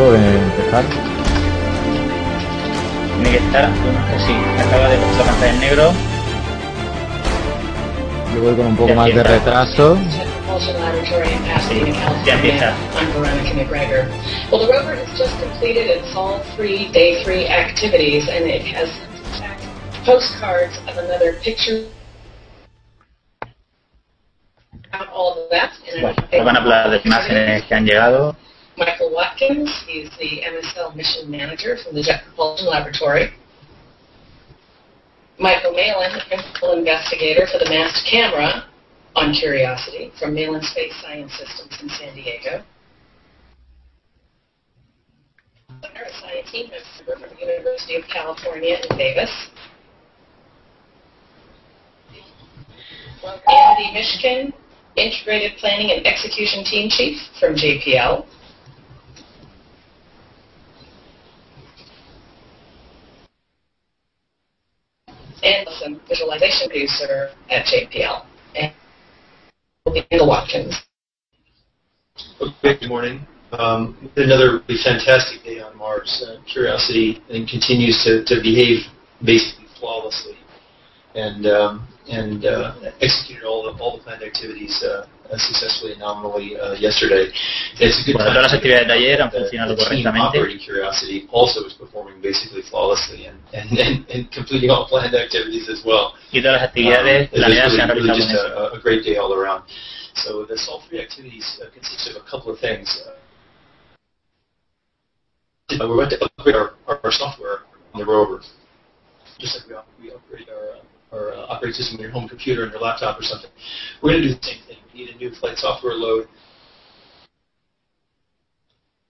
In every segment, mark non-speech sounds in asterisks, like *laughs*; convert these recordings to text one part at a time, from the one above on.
momentito de empezar. Tiene que estar, sí, acaba de la pantalla en negro. Yo voy con un poco más de retraso. Ya empieza. Well, the rover has just completed its all three, day three activities, and it has postcards of another picture. Bueno, van a hablar de imágenes que han llegado. Watkins, he's the MSL mission manager from the Jet Propulsion Laboratory. Michael Malin, principal investigator for the masked camera on Curiosity from Malin Space Science Systems in San Diego. A science team member from the University of California in Davis. Andy Mishkin, Integrated Planning and Execution Team Chief from JPL. And visualization producer at JPL. And Bill Watkins. Okay, good morning. Um, another really fantastic day on Mars. Uh, Curiosity and continues to, to behave basically flawlessly, and um, and uh, executed all the all the planned activities uh, successfully and nominally uh, yesterday. It's a good Bueno, todas las actividades de ayer han funcionado correctamente. operating Curiosity also is performing basically flawlessly and, and, and, and completing all planned activities as well. Y todas las actividades Um, was planeadas se han really, really realizado just a, a great day all around. So the Sol 3 activities uh, consist of a couple of things. Uh, we went to upgrade our, our, our software on the rover, just like we, we upgrade our, uh, our uh, operating system on your home computer and your laptop or something. We're going to do the same thing. We need a new flight software load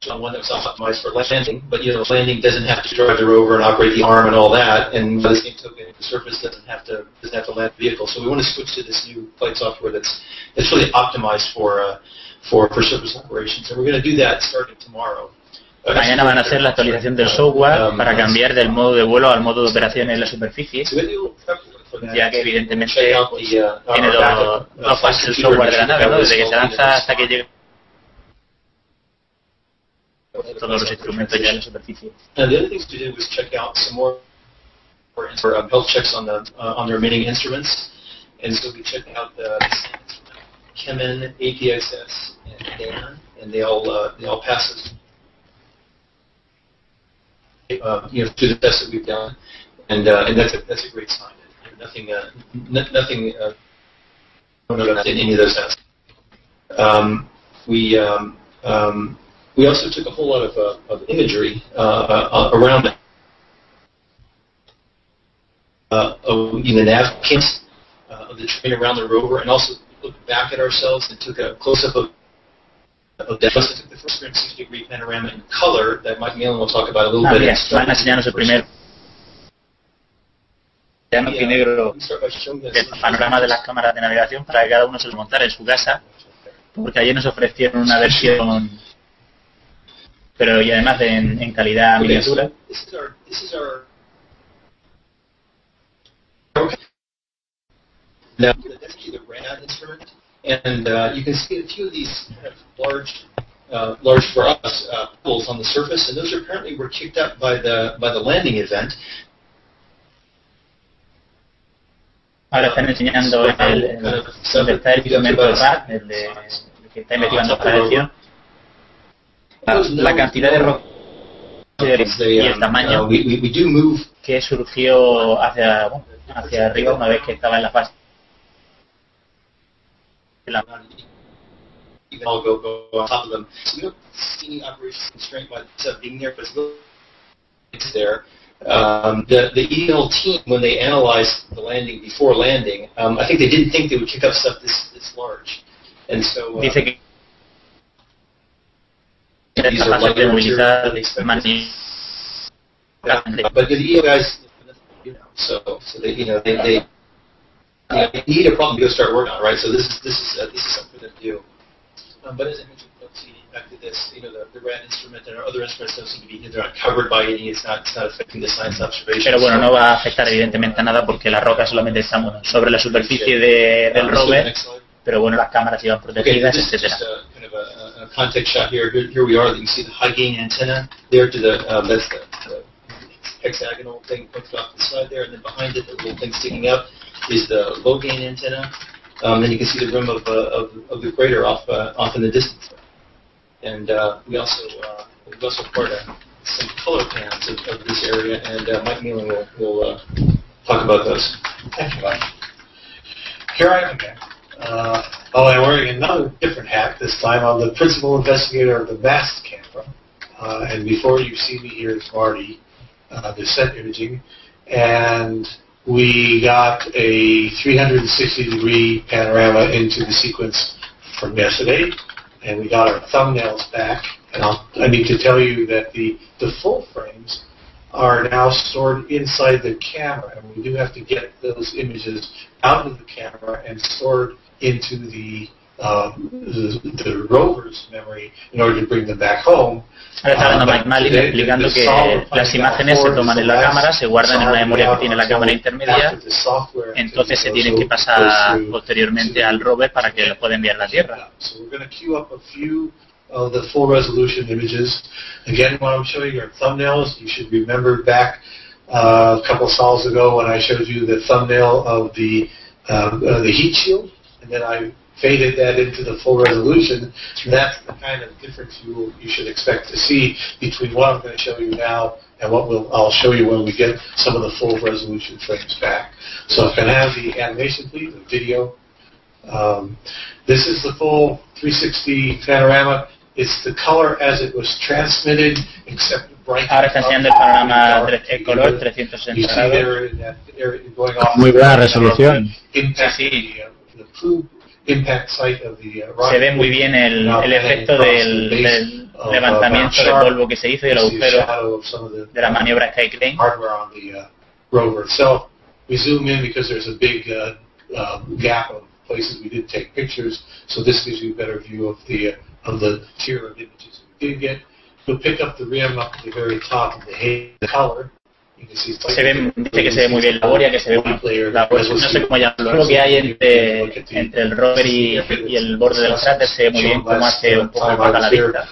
on one that was optimized for landing, but you know, landing doesn't have to drive the rover and operate the arm and all that, and by the same token, the surface doesn't have to doesn't have to land the vehicle. So we want to switch to this new flight software that's that's really optimized for uh, for for surface operations, and we're going to do that starting tomorrow. Mañana van a hacer la actualización del software para cambiar del modo de vuelo al modo de operación en la superficie, So we do a little prep work for that. ya evidentemente the, uh, tiene our dos, backup, uh, dos fases el software de la nave, ¿no? Desde que se lanza hasta que llega todos los instrumentos ya en la superficie. Uh, other things we did was check out some more for um, health checks on the uh, on the remaining instruments, and so we checked out the Chemin, APXS, and Dan, and they all uh, they all passed us, uh, you know, through the tests that we've done, and uh, and that's a that's a great sign. Nothing uh, n- nothing uh, in any of those tests. Um, we um, um, we also took a whole lot of, uh, of imagery uh, uh, around uh, of you know, nav cams uh, of the train around the rover, and also looked back at ourselves and took a close-up of of that. Also took the first 360 degree panorama in color that Mike Malin will talk about a little Ah, bit. mira, and start van a enseñarnos el primer plano y negro del panorama de las cámaras de navegación para que cada uno se lo montara en su casa, porque ayer nos ofrecieron una versión, pero y además de en, en calidad miniatura. and uh, you can see a few of these kind of large, uh, large for us uh, holes on the surface, and those apparently were kicked up by the by the landing event. Ahora están enseñando el, el- donde está el instrumento de RAD, el, de, el que está investigando para la lección, la, la cantidad de They, y el uh, tamaño que surgió hacia, bueno, hacia arriba una vez que estaba en la fase. la- you can all go, go on top of them. So we don't see any operational constraint by the being there, but it's really it's there. Um, the, the EL team, when they analyzed the landing before landing, um, I think they didn't think they would kick up stuff this, this large. And so uh, Dice que these are fase de lighter than expected. mani- But the EO guys, you know, so so they you know they they, they need a problem to go start working on, right? So this is this is uh, this is something to do. Um, but as I mentioned, back this, you know, the, the RAD instrument and other instruments don't seem to be they're not covered by any. It's not it's not affecting the science observation. Pero bueno, no va a afectar evidentemente a nada porque las rocas solamente bueno, sobre la superficie de- del rover, pero bueno, las cámaras Okay, protegidas, is etcétera. kind of a, a context shot here. here. Here we are. You can see the high gain antenna there to the um, that's the, the hexagonal thing pointed off the side there, and then behind it, the little thing sticking up is the low gain antenna. Um, and you can see the rim of, uh, of, of the crater off uh, off in the distance. And uh, we also uh, we also poured uh, some color pans of, of this area, and uh, Mike Nealon will, will uh, talk about those. Thank you, Mike. Here I am again. Uh, oh, I'm wearing another different hat. This time I'm the principal investigator of the MAST camera. Uh, and before you see me here is Marty, uh, the set imaging. And we got a 360 degree panorama into the sequence from yesterday, and we got our thumbnails back. And I'll, I need to tell you that the, the full frames are now stored inside the camera, and we do have to get those images out of the camera and stored into the uh, the, the rover's memory in order to bring them back home. Ahora está hablando Mike Malin explicando que las imágenes se toman en la cámara, se guardan en una memoria que tiene la cámara intermedia, entonces se tienen que pasar posteriormente al rover para que lo pueda enviar a la Tierra. of the full resolution images. Again, when I'm showing you thumbnails, you should remember back uh, a couple of sols ago when I showed you the thumbnail of the uh, uh, the heat shield, and then I faded that into the full resolution. That's the kind of difference you you should expect to see between what I'm going to show you now and what we'll, I'll show you when we get some of the full resolution frames back. So if I can have the animation, please, the video. Um, this is the full 360 panorama. It's the color as it was transmitted, except bright. Ahora está enseñando el panorama el color 360 grados. Muy buena resolución. Sí, sí. Se ve muy bien el, el efecto del, del levantamiento de polvo que se hizo y el agujero de la maniobra Skycrane. rover itself. We zoom in because there's a big uh, uh, gap of places we did take pictures, so this gives you a better view of the uh, of the tier of images we did get. You'll pick up the rim up at the very top of the the color. Se ve, dice que se ve muy bien la boria, que se ve la, no sé cómo llamarlo, lo que hay entre, entre el rover y, y el borde del cráter se ve muy bien cómo hace un poco para la vista.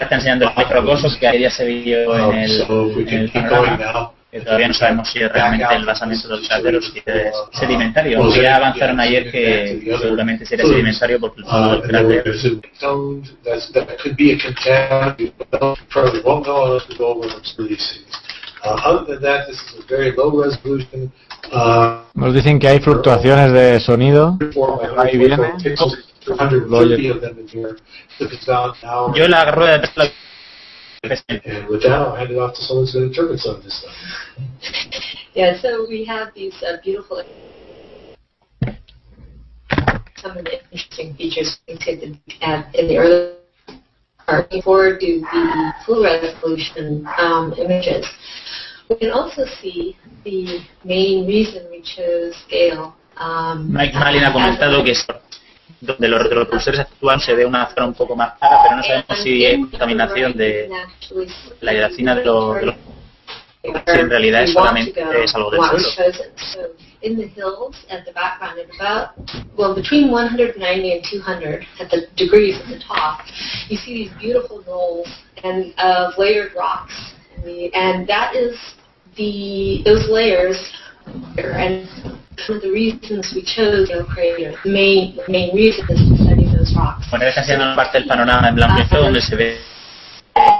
Está enseñando el microcosos que ayer ya se vio en el, en el que todavía no sabemos si es realmente el basamento del cráter o si es sedimentario. Aunque ya avanzaron ayer que seguramente sería sedimentario porque el fondo del cráter. Nos dicen que hay fluctuaciones de sonido. Ahí viene. Yo la rueda de and with that, I'll hand it off to someone who's going to interpret some of this stuff. Yeah, so we have these uh, beautiful, some of the interesting features we could add in the early part before do the full resolution um, images. We can also see the main reason we chose scale. Um, Mike Malin ha comentado que donde los retropulsores actúan se ve una zona un poco más clara, pero no sabemos si es contaminación de la hidracina de los, de los si en realidad es solamente es algo del suelo. in the hills at the background at about well between 190 and 200 at the degrees at the top you see these beautiful knolls and of uh, layered rocks and, the, and that is the those layers and one of the reasons we chose Gale Crater, the main, the main reason is to study those rocks. Bueno, está haciendo parte del panorama en blanco y donde se ve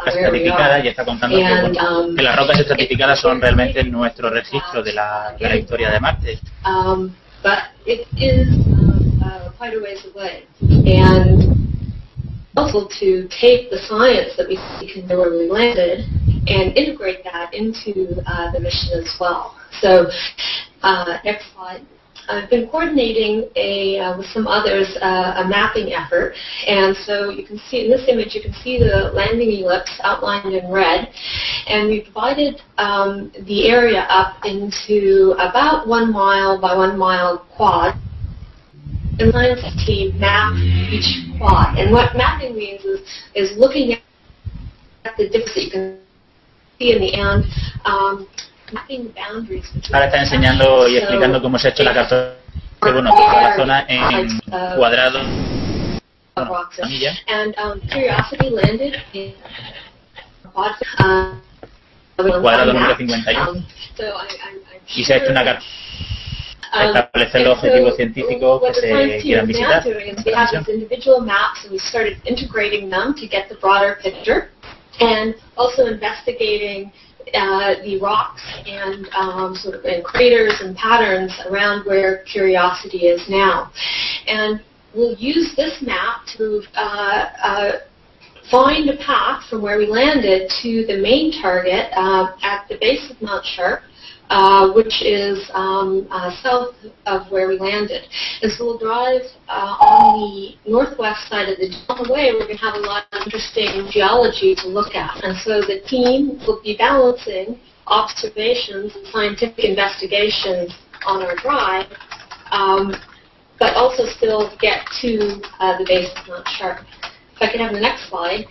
estratificada y está contando and, que, um, que, las rocas estratificadas son realmente nuestro registro de la, de la historia de Marte. Um, but it is um, uh, quite a ways away. And also to take the science that we can know where we landed and integrate that into uh, the mission as well. So uh, next slide. I've been coordinating a, uh, with some others uh, a mapping effort, and so you can see in this image you can see the landing ellipse outlined in red, and we divided um, the area up into about one mile by one mile quad. And science team map each quad, and what mapping means is is looking at the difference that you can see in the end. Um, Ahora está enseñando y explicando cómo se ha hecho la carta. Bueno, la zona en. Uh, Cuadrado número 51. Um, so I, I'm, I'm y se ha hecho una carta Um, establecer los objetivos científicos que se quieran visitar. and also investigating uh, the rocks and um, sort of and craters and patterns around where Curiosity is now. And we'll use this map to uh, uh, find a path from where we landed to the main target uh, at the base of Mount Sharp, uh, which is um, uh, south of where we landed. And so we'll drive uh, on the northwest side of the the way. We're going to have a lot of interesting geology to look at. And so the team will be balancing observations and scientific investigations on our drive, um, but also still get to uh, the base of Mount Sharp. If I could have the next slide.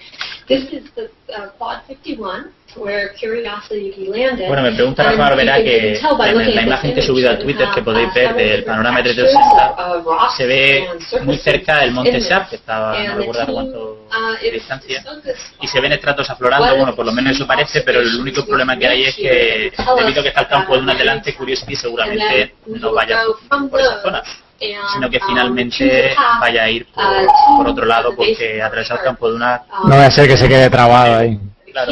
This is the uh, Quad 51, where Curiosity landed. Bueno, me pregunta Rafa can- que en la imagen que he subido a Twitter que podéis ver del panorama textures 360 of rocks se ve muy cerca del monte Sharp, que estaba, no recuerdo cuánto uh, de is distancia, y se ven estratos aflorando, bueno, por lo menos eso parece, pero el único problema que hay es que debido a que está el campo de un adelante, Curiosity seguramente no vaya por esa zona, sino que finalmente vaya a ir por, por otro lado porque atravesar el campo de una... um, No va a ser que se quede trabado ahí. Claro.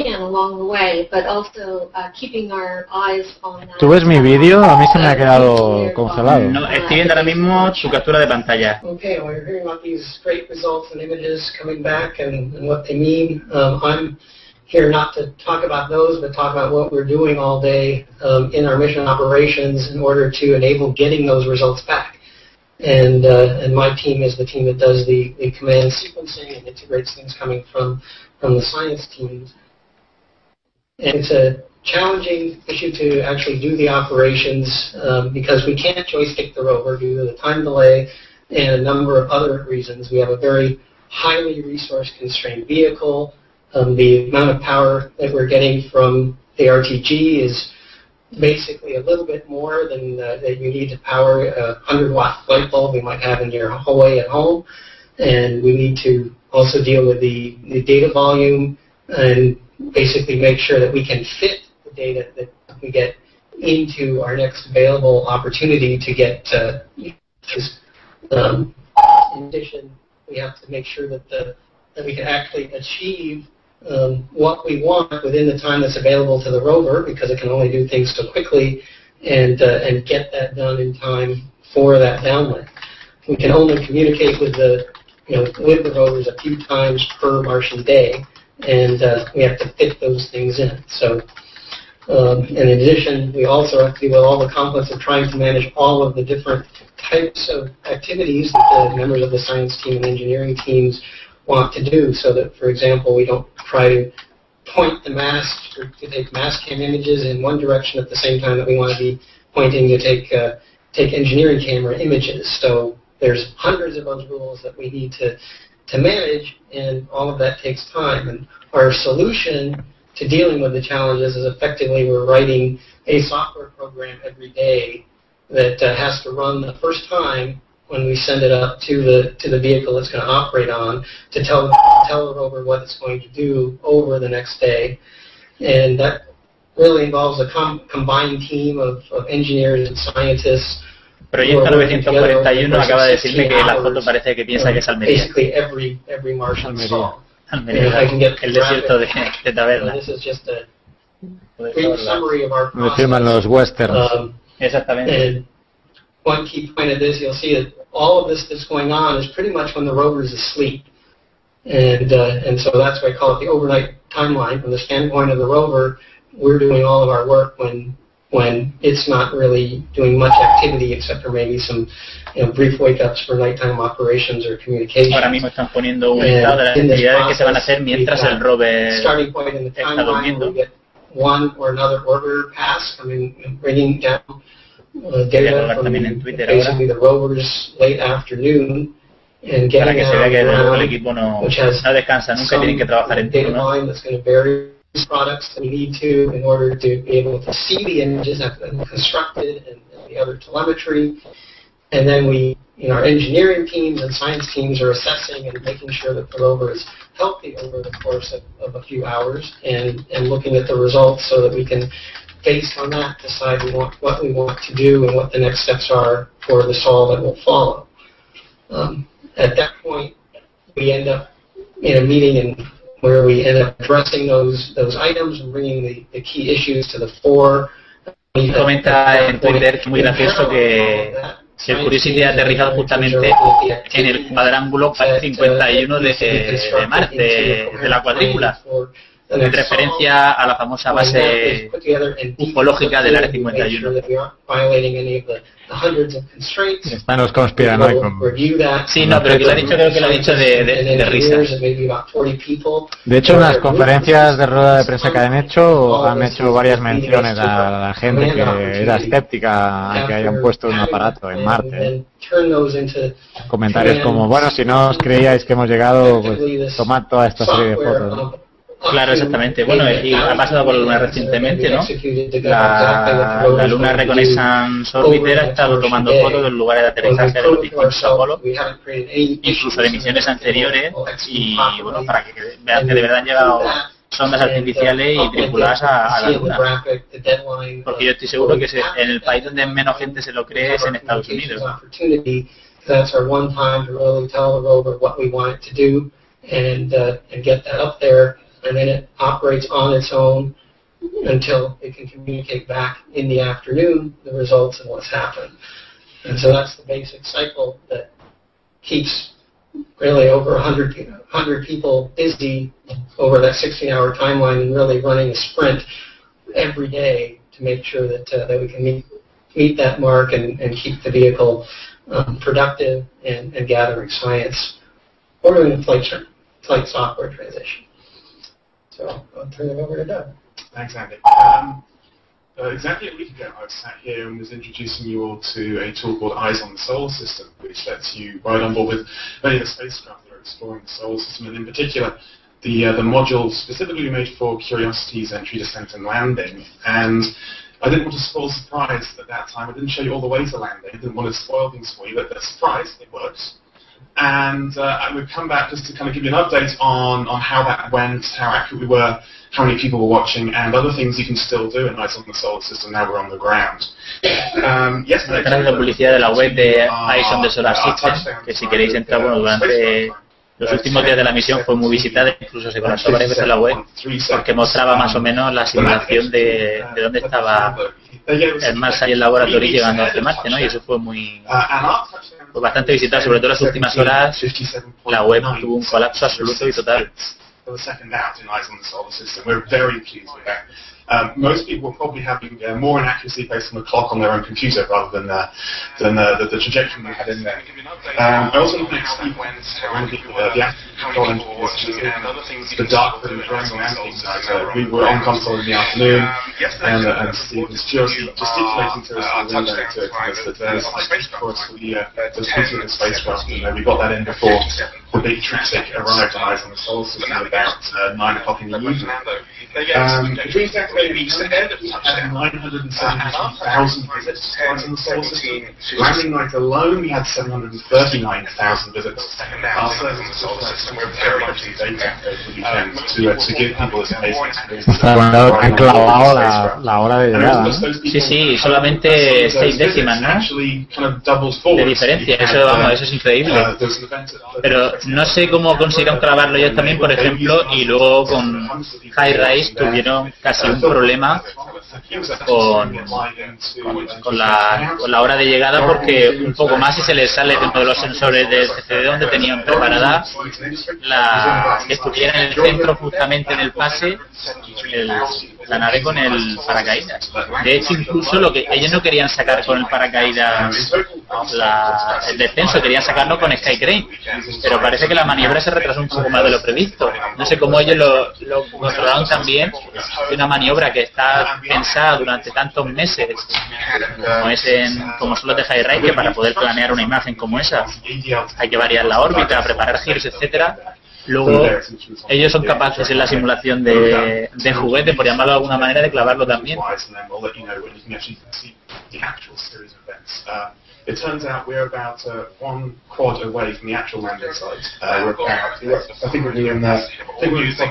uh, keeping our eyes on that. ¿Tú ves mi vídeo? A mí se me ha Uh, quedado congelado. No, estoy viendo ahora mismo tu captura de pantalla. Okay, well, you're hearing about these great results and images coming back and, and what they mean. Um, I'm here not to talk about those, but talk about what we're doing all day um, in our mission operations in order to enable getting those results back. And, uh, and my team is the team that does the, the command sequencing and integrates things coming from, from the science teams. And it's a challenging issue to actually do the operations um, because we can't joystick the rover due to the time delay and a number of other reasons. We have a very highly resource constrained vehicle. Um, the amount of power that we're getting from the RTG is basically a little bit more than uh, you need to power a 100 watt light bulb you might have in your hallway at home. And we need to also deal with the, the data volume and basically make sure that we can fit the data that we get into our next available opportunity to get uh, um, in addition, we have to make sure that the that we can actually achieve um, what we want within the time that's available to the rover, because it can only do things so quickly, and uh, and get that done in time for that downlink. We can only communicate with the you know with the rovers a few times per Martian day, and uh, we have to fit those things in. So. Um, in addition, we also have to deal with all the complex of trying to manage all of the different types of activities that the members of the science team and engineering teams want to do so that, for example, we don't try to point the mast or to take mast cam images in one direction at the same time that we want to be pointing to take uh, take engineering camera images. So there's hundreds of those rules that we need to to manage, and all of that takes time. And our solution to dealing with the challenges is effectively we're writing a software program every day that uh, has to run the first time when we send it up to the to the vehicle it's going to operate on to tell tell the rover what it's going to do over the next day, and that really involves a com- combined team of, of engineers and scientists. Proyecto 941 acaba de decirme que la foto parece que piensa que es Almería. Basically every every Martian Almería. song. Almería, el desierto de, de Taberna. This is just a Puede brief ser, summary of our Me firman process. los westerns. Um, Exactamente. and one key point of this, you'll see that all of this that's going on is pretty much when the rover is asleep. And, uh, and so that's why I call it the overnight timeline. From the standpoint of the rover, we're doing all of our work when, when it's not really doing much activity except for maybe some you know, brief wake-ups for nighttime operations or communication. Ahora mismo están poniendo un estado de las actividades que se van a hacer mientras el rover starting point in the está timeline, durmiendo. we get one or another order pass coming, bringing down uh, data from también en Twitter ahora basically the rovers late afternoon and para getting que se out vea que luego el equipo no, which has no descansa nunca, tienen que trabajar en data turno. line that's going to vary products that we need to in order to be able to see the images that have been constructed and, and the other telemetry. and then we, you know, our engineering teams and science teams are assessing and making sure that the rover is healthy over the course of, of a few hours and, and looking at the results so that we can, based on that, decide we want, what we want to do and what the next steps are for the sol that will follow. Um, at that point, we end up in a meeting and where we end up addressing those those items and bringing the, the key issues to the fore. Y comenta en Twitter que muy gracioso que si el Curiosity ha aterrizado justamente en el cuadrángulo 51 de, de Marte, de la cuadrícula, en referencia a la famosa base ufológica del Área 51. Están los conspiranoicos. Sí, no, pero que lo ha dicho, creo que lo ha dicho de, de, de risa. De hecho, en las conferencias de rueda de prensa que han hecho, han hecho varias menciones a la gente que era escéptica a que hayan puesto un aparato en Marte. Comentarios como, bueno, si no os creíais que hemos llegado, pues tomad toda esta serie de fotos. Claro, exactamente. Bueno, y ha pasado por la Luna recientemente, ¿no? La, la Luna Reconnaissance Orbiter ha estado tomando fotos del lugar de aterrizaje de los distintos Apolo, incluso de misiones anteriores, y bueno, para que vean que de verdad han llegado sondas artificiales y tripuladas a, a, la Luna. Porque yo estoy seguro que se, en el país donde menos gente se lo cree es en Estados Unidos. And, uh, and get that up there and then it operates on its own until it can communicate back in the afternoon the results and what's happened. And so that's the basic cycle that keeps really over 100, 100 people busy over that 16-hour timeline and really running a sprint every day to make sure that, uh, that we can meet, meet that mark and, and keep the vehicle um, productive and, and gathering science or doing flight, flight software transition. So I'll turn it over to Doug. Thanks, Andy. Um, uh, exactly a week ago, I sat here and was introducing you all to a tool called Eyes on the Solar System, which lets you ride on board with many of the spacecraft that are exploring the solar system, and in particular, the uh, the module specifically made for Curiosity's entry, descent, and landing. And I didn't want to spoil surprise at that time. I didn't show you all the way to landing. I didn't want to spoil things for you, but the surprise, it works and uh, I would come back just to kind of give you an update on, on how that went, how accurate we were, how many people were watching, and other things you can still do in Eyes on the Solar System now we're on the ground. Um, yesterday, la publicidad de la web de Eyes on the Solar System, que si queréis entrar, bueno, durante los últimos días de la misión fue muy visitada, incluso se colapsó varias veces en la web, porque mostraba más o menos la simulación de, de dónde estaba el Mars y el laboratorio llegando hacia Marte, ¿no? Y eso fue muy bastante visitado, sobre todo las últimas horas. la web tuvo un colapso absoluto y total. Um, most people will probably having uh, more inaccuracy based on the clock on their own computer rather than uh, than uh, the, the trajectory we had in there. Um, I also want to explain when the, uh, the control engineers the dark that was running around things. Uh, we were on console in the afternoon, and, uh, and Steve was just gesticulating to us in the window to of that there's us for the uh, the of the spacecraft, and we got that in before the big traffic arrived on Eyes on the Solar System at about uh, nine o'clock in the evening. Um, between maybe 970,000 visits to Eyes on the Solar System. Landing night alone, we had 739,000 visits. Our service on the Solar System, we're very much data over the weekend to, uh, to give people this amazing experience. Han clavado la, la hora de llegada. ¿no? Sí, sí, solamente seis décimas, ¿no? De diferencia, eso, vamos, eso es increíble. Pero no sé cómo consiguieron clavarlo ellos también, por ejemplo, y luego con High Rise tuvieron casi un problema con, la, hora de llegada porque un poco más y se les sale uno de los sensores del CCD donde tenían preparada la, que estuviera en el centro justamente en el pase el, la nave con el paracaídas. De hecho, incluso lo que ellos no querían sacar con el paracaídas la, el descenso, querían sacarlo con Skycrane. Pero parece que la maniobra se retrasó un poco más de lo previsto. No sé cómo ellos lo, lo controlaron también de una maniobra que está pensada durante tantos meses, como es en, como son los de High que para poder planear una imagen como esa hay que variar la órbita, preparar giros, etcétera Luego, ellos son capaces en la simulación de, de juguete, por llamarlo de alguna manera, de clavarlo también. It turns out we're about uh, one quad away from the actual landing site. Uh, we're about, I think we're in the, I think we're in the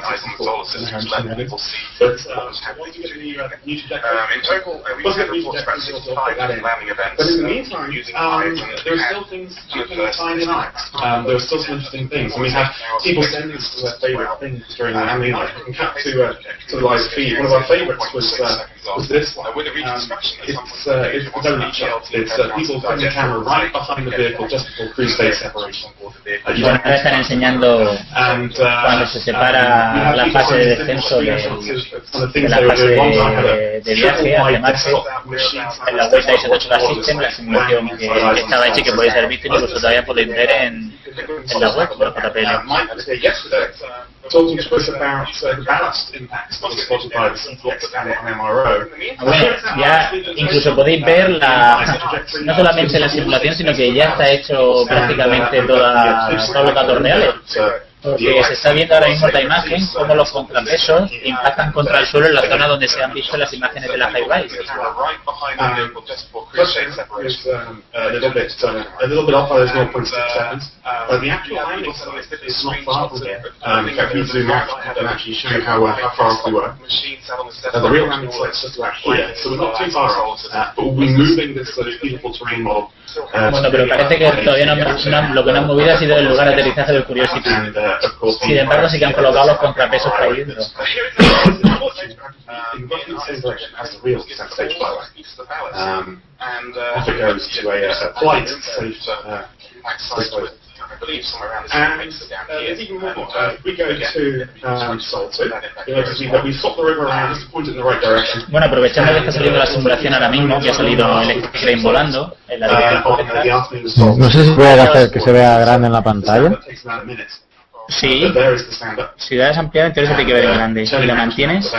But um, once we get the uh, new trajectory, in total, we get the new trajectory, we'll put that in. But in the meantime, um, there are still things people can find in. Um, there are still some interesting things. And we have people sending us their favourite things during the landing. Like, we can cut to, uh, to the live feed. One of our favourites was, uh, was this one. Um, it's, uh, it's the only. It's uh, people the camera right behind the vehicle just before cruise separation. Ahora están enseñando cuando se separa la fase de descenso de, de la fase de, de viaje hacia Marte en la vuelta ISO System, la simulación que, que estaba hecha y que podéis haber visto, incluso todavía podéis ver en, en la web de JPL. Talking to us about uh, the ballast impacts of Spotify and MRO. Bueno, ya incluso podéis ver la, no solamente la simulación, sino que ya está hecho prácticamente toda, todos los datos reales. Porque se está viendo ahora mismo la imagen cómo los contrapesos impactan contra el suelo en la zona donde se han visto las imágenes de la high rise. a little bit, a little bit off by 0.6 seconds, but the actual landing site is not far from here. In fact, we zoom out and actually show how, uh, how far off we were. Uh, the real landing site is just about here, so we're not too far off, uh, but we'll be moving this sort of beautiful terrain model bueno, pero parece que todavía no, no, lo que no han movido ha sido el lugar de aterrizaje del Curiosity. Sin embargo, sí que han colocado los contrapesos ahí dentro. Um, off it goes to a, a quite safe uh, believe somewhere around and uh, there's even more. Uh, we go to um, Salto, you know, to see that we've swapped the river around just to point it in the right direction. Bueno, aprovechando que está saliendo la simulación ahora mismo, que ha salido el X-Train volando en la dirección correcta. No sé si puede hacer que se vea grande en la pantalla. Sí, si das ampliado, entonces te tiene que ver en grande. Si lo mantienes,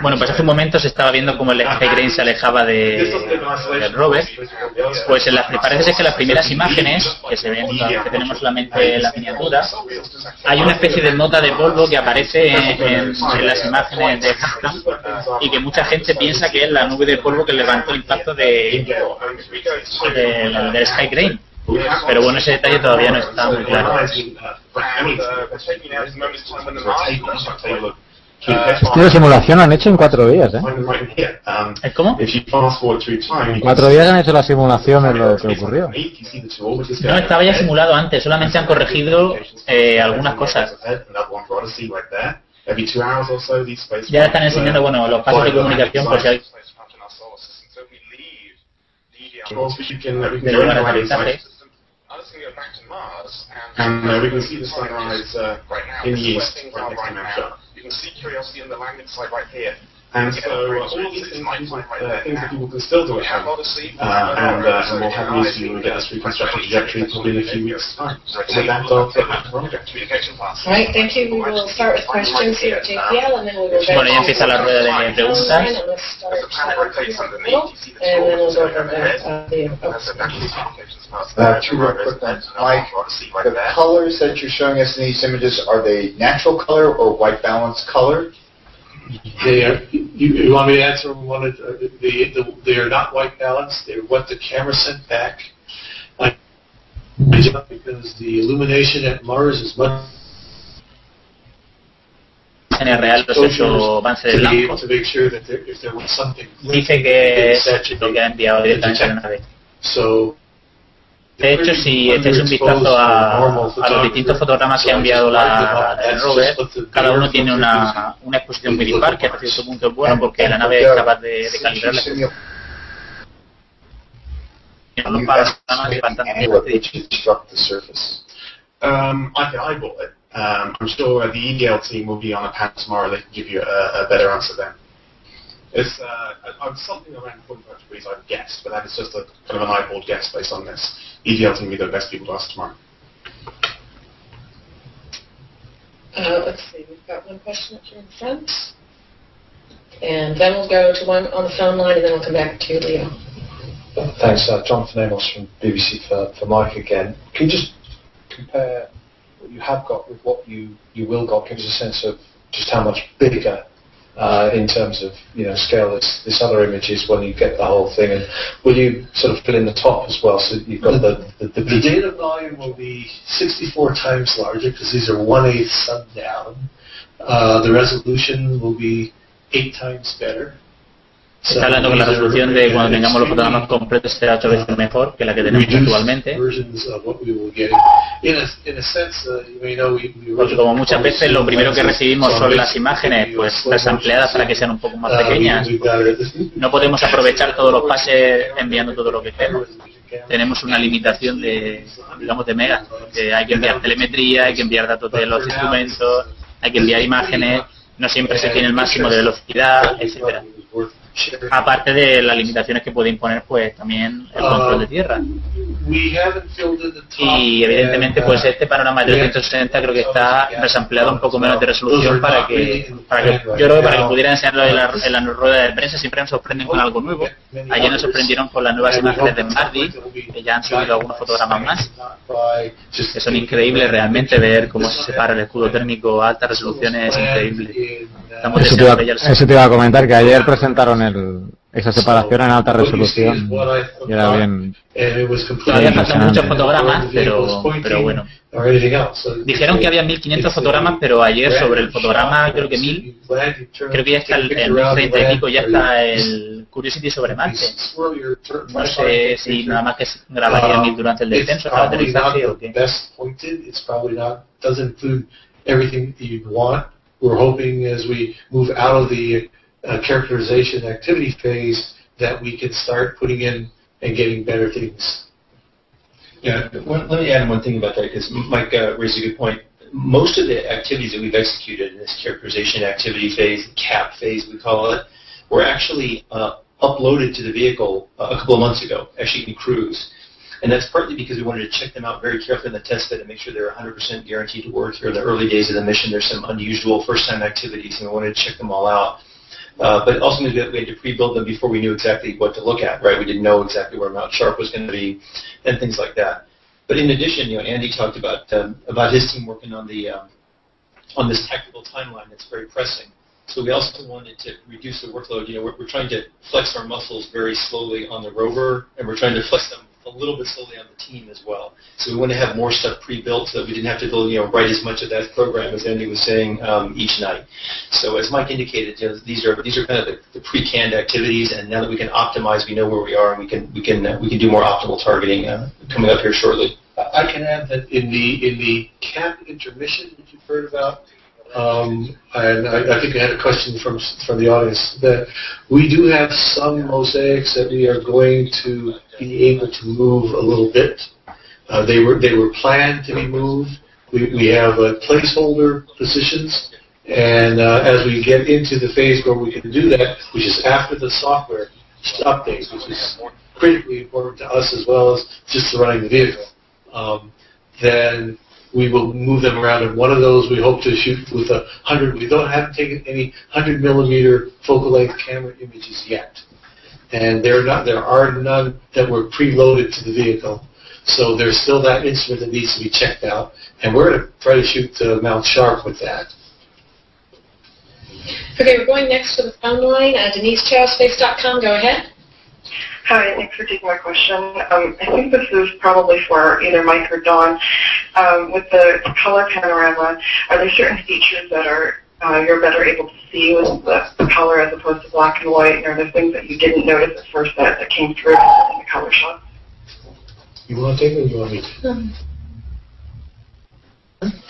bueno, pues hace un momento se estaba viendo cómo el Grain se alejaba de, rover. Pues en las, parece ser que las primeras imágenes, que se ven, que tenemos solamente la miniatura, hay una especie de nota de polvo que aparece en, en, las imágenes de Haskell y que mucha gente piensa que es la nube de polvo que levantó el impacto de, del, del Grain. Pero bueno, ese detalle todavía no está muy claro. Estilo de simulación han hecho en cuatro días, ¿eh? ¿Cómo? En cuatro días han hecho la simulación de lo que ocurrió. No, estaba ya simulado antes, solamente han corregido eh, algunas cosas. Ya están enseñando, bueno, los pasos de comunicación por si hay... De And, uh, we can see the sunrise uh, right now. in the east. Right, now. You can see Curiosity and the landing site right here. And so uh, all these things, things, like, uh, things that people can still do at home. Uh, and, uh, and we'll have news for you when we get this reconstructed trajectory probably in a few weeks' time. With that, I'll put that project. All right, thank you. We will start with questions here at JPL and then we'll go back bueno, ya empieza la rueda de preguntas. And then we'll go from there. Uh, two real quick ones. Mike, the colors that you're showing us in these images, are they natural color or white balance color? They are, you, you want me to answer one of the, the, the, they are not white balance. They're what the camera sent back. I, because the illumination at Mars is much en real los avance de blanco. Dice que lo que ha enviado directamente a la nave. So, De hecho, si echáis un vistazo a, a, los distintos fotogramas que ha enviado la, el rover, cada uno tiene una, una exposición muy dispar, que hasta cierto punto es bueno porque la nave es capaz de, de calibrar la bastante Um, I can eyeball it. Um, I'm sure the EDL team will be on a panel tomorrow. They can give you a, a better answer then. It's uh, I'm something around 45 degrees, I've guessed, but that is just a kind of an eyeball guess based on this. EDL can be the best people to ask tomorrow. Uh, let's see, we've got one question up here in front. And then we'll go to one on the phone line, and then we'll come back to Leo. Thanks, uh, Jonathan Amos from BBC for, for Mike again. Can you just compare what you have got with what you, you will got? Give us a sense of just how much bigger uh, in terms of you know scale this, this other image is when you get the whole thing and will you sort of fill in the top as well so you've got the the, the, the data volume will be 64 times larger because these are one eighth sundown. Uh, the resolution will be eight times better. Está hablando que la resolución de cuando tengamos los fotogramas completos será ocho veces mejor que la que tenemos actualmente. Porque como muchas veces lo primero que recibimos son las imágenes pues las ampliadas para que sean un poco más uh, pequeñas. No podemos aprovechar todos los pases enviando todo lo que queremos. Tenemos una limitación de, digamos, de megas. Que hay que enviar telemetría, hay que enviar datos de los instrumentos, hay que enviar imágenes, no siempre se tiene el máximo de velocidad, etcétera aparte de las limitaciones que puede imponer pues también el control de tierra y evidentemente pues este panorama de 360 creo que está resampleado un poco menos de resolución para que, para que yo creo que para que pudiera enseñarlo en la, en la rueda de prensa siempre nos sorprenden con algo nuevo. Ayer nos sorprendieron con las nuevas imágenes de Mardi que ya han subido algunos fotogramas más. que son increíbles realmente ver cómo se separa el escudo térmico a alta resolución es increíble. eso te, iba, eso te iba a comentar que ayer presentaron el, esa separación en alta resolución y era bien. todavía faltan muchos fotogramas pero, pero bueno. dijeron que había 1500 fotogramas pero ayer sobre el fotograma creo que 1000 creo que ya está el, el 30 y pico ya está el Curiosity sobre Marte. no sé si nada más que grabaría 1000 durante el descenso para aterrizaje o qué we're hoping as we move out of the uh, characterization activity phase that we can start putting in and getting better things. Yeah, let me add one thing about that because Mike uh, raised a good point. Most of the activities that we've executed in this characterization activity phase, CAP phase we call it, were actually uh, uploaded to the vehicle a couple of months ago, actually in Cruise. And that's partly because we wanted to check them out very carefully in the test bed and make sure they're 100% guaranteed to work. Here in the early days of the mission, there's some unusual first-time activities, and we wanted to check them all out. Uh, but also we had to pre-build them before we knew exactly what to look at, right? We didn't know exactly where Mount Sharp was going to be and things like that. But in addition, you know, Andy talked about um, about his team working on the um, on this tactical timeline that's very pressing. So we also wanted to reduce the workload. You know, we're, we're trying to flex our muscles very slowly on the rover, and we're trying to flex them a little bit slowly on the team as well. So we want to have more stuff pre-built so that we didn't have to build, you know, write as much of that program as Andy was saying um, each night. So as Mike indicated, you know, these are these are kind of the, the pre-canned activities, and now that we can optimize, we know where we are, and we can we can uh, we can do more optimal targeting uh, coming up here shortly. I can add that in the in the camp intermission that you've heard about, um, and I, I, think I had a question from from the audience that we do have some mosaics that we are going to be able to move a little bit. Uh, they were they were planned to be moved. We, we have uh, placeholder positions, and uh, as we get into the phase where we can do that, which is after the software updates, which is critically important to us as well as just running the vehicle, um, then we will move them around. And one of those we hope to shoot with a hundred. We don't have taken any hundred millimeter focal length camera images yet, and there are not there are none that were preloaded to the vehicle. So there's still that instrument that needs to be checked out, and we're going to try to shoot to Mount Sharp with that. Okay, we're going next to the phone line. Uh, Denise Chow, Space.com. Go ahead. Hi, thanks for taking my question. Um, I think this is probably for either Mike or Don. Um, with the color panorama, are there certain features that are uh, you're better able to see with the, the, color as opposed to black and white? And are there things that you didn't notice at first that, that came through in the color shot? You want to take it or you want me to?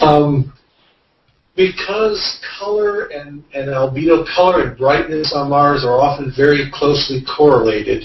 Um, because color and, and albedo color and brightness on Mars are often very closely correlated,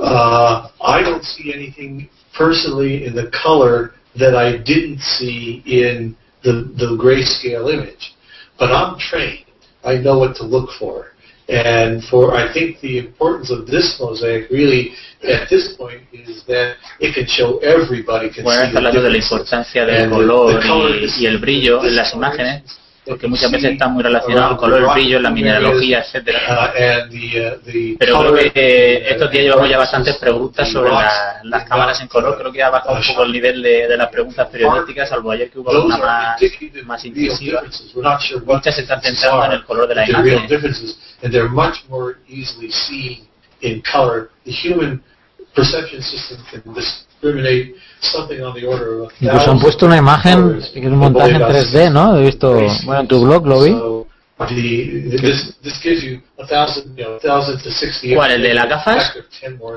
uh, I don't see anything personally in the color that I didn't see in the, the grayscale image. But I'm trained. I know what to look for. And for I think the importance of this mosaic really at this point is that it can show everybody can bueno, see hablando de la importancia del color y, y el brillo en las imágenes porque muchas veces está muy relacionado el color, el brillo, la mineralogía, etcétera. Pero creo que estos días llevamos ya bastantes preguntas sobre las cámaras en color. Creo que ha bajado un poco el nivel de, las preguntas periodísticas, salvo ayer que hubo una más, más incisiva. Muchas se están centrando en el color de la imagen. Incluso han puesto una imagen, que es un montaje en 3D, ¿no? He visto, bueno, en tu blog lo vi. ¿Cuál, el de las gafas?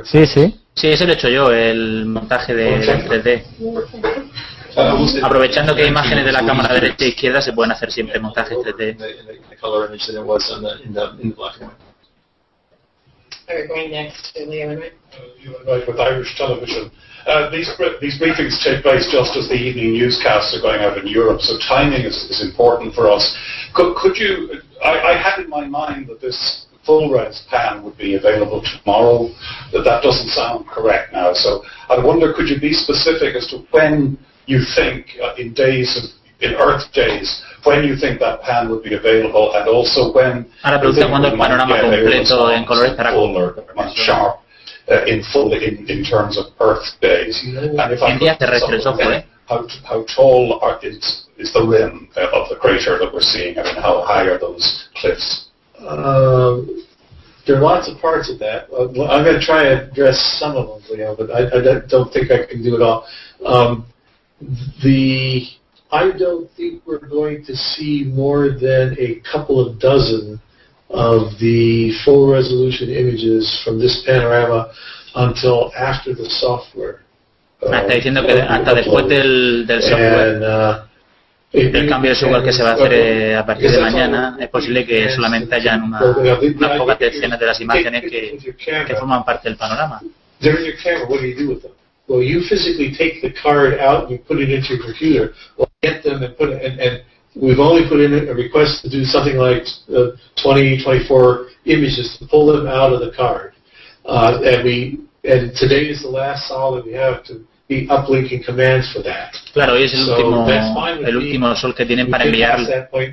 Sí, sí. Sí, ese lo he hecho yo, el montaje de 3D. Aprovechando que hay imágenes de la cámara derecha e izquierda, se pueden hacer siempre montajes 3D. Okay, going next to Leo right? Uh, with Irish television. These, these briefings take place just as the evening newscasts are going out in Europe, so timing is, is important for us. Could, could you, I, I had in my mind that this full res pan would be available tomorrow, that that doesn't sound correct now. So I wonder, could you be specific as to when you think, uh, in days of, in Earth days, when you think that pan would be available, and also when. Ahora pregunta cuándo el panorama completo en color estará sharp uh, in full in, in terms of Earth days. And if I could, how, how tall are, is, is the rim of the crater that we're seeing? I mean, how high are those cliffs? Um, there are lots of parts of that. Uh, I'm going to try and address some of them, Leo, but I, I don't think I can do it all. Um, the I don't think we're going to see more than a couple of dozen of the full resolution images from this panorama until after the software. Uh, está diciendo que hasta después del, del software. And, uh, el cambio de software que se va a hacer eh, a partir de mañana, es posible que solamente hayan una, unas pocas escenas de las imágenes que, que forman parte del panorama. Well, you physically take the card out and you put it into your computer. Well, get them and put it, and, and we've only put in a request to do something like uh, 20, 24 images to pull them out of the card. Uh, and we, and today is the last sol that we have to be uplinking commands for that. Claro, hoy es el último, el último sol que tienen para enviar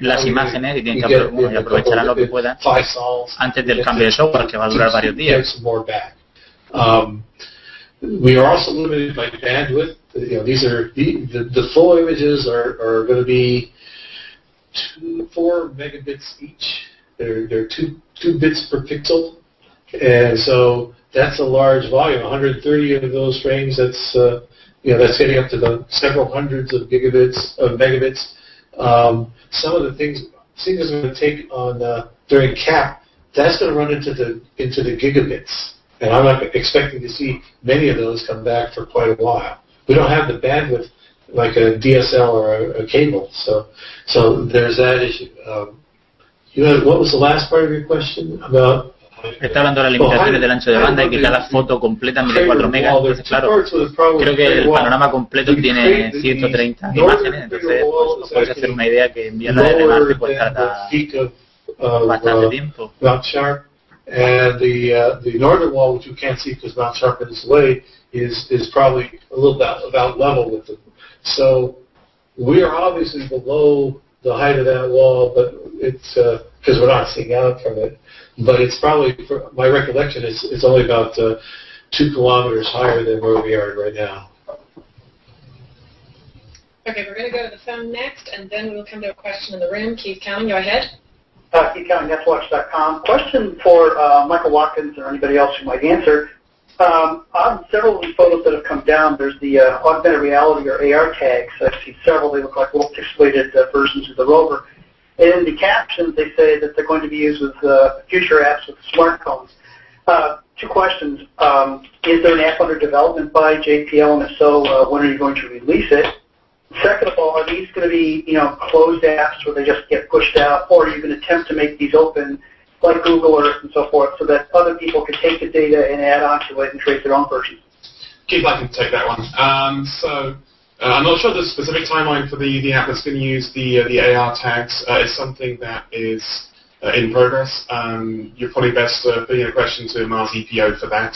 las imágenes y tienen que bueno, aprovecharán lo que puedan antes del cambio de software que va a durar varios días. Um, We are also limited by bandwidth. You know, these are the, the, the full images are, are going to be two, four megabits each. They're, they're two, two bits per pixel. And so that's a large volume. 130 of those frames, that's, uh, you know, that's getting up to the several hundreds of gigabits, of megabits. Um, some of the things, things are going to take on, uh, during CAP, that's going to run into the, into the gigabits. And I'm not expecting to see many of those come back for quite a while. We don't have the bandwidth like a DSL or a, a cable, so so there's that issue. Um, you had, what was the last part of your question about? Está hablando de las limitaciones del ancho de banda y que cada foto completa mide 4 megas. Entonces, claro, creo que el panorama completo tiene 130 imágenes. Entonces, pues, puedes hacer una idea que enviarla de Marte pues tarda bastante tiempo. and the uh, the northern wall, which you can't see because Mount Sharpen is away, is is probably a little about about level with them. So we are obviously below the height of that wall, but it's because uh, we're not seeing out from it. But it's probably, for my recollection, is it's only about uh, two kilometers higher than where we are right now. Okay, we're going to go to the phone next, and then we'll come to a question in the room. Keith Counting, go ahead uh, KeithCountyNetWatch.com. Question for uh, Michael Watkins or anybody else who might answer. Um, on several of the photos that have come down, there's the uh, augmented reality or AR tags. I see several. They look like little pixelated uh, versions of the rover. And in the captions, they say that they're going to be used with uh, future apps with smartphones. Uh, two questions. Um, is there an app under development by JPL, and if so, uh, when are you going to release it? Second of all, are these going to be, you know, closed apps where they just get pushed out, or are you going to attempt to make these open, like Google Earth and so forth, so that other people can take the data and add on to it and create their own version? Keith, I can take that one. Um, so uh, I'm not sure the specific timeline for the, the app that's going to use the, uh, the AR tags. Uh, it's something that is uh, in progress. Um, you're probably best uh, putting a question to Mars EPO for that.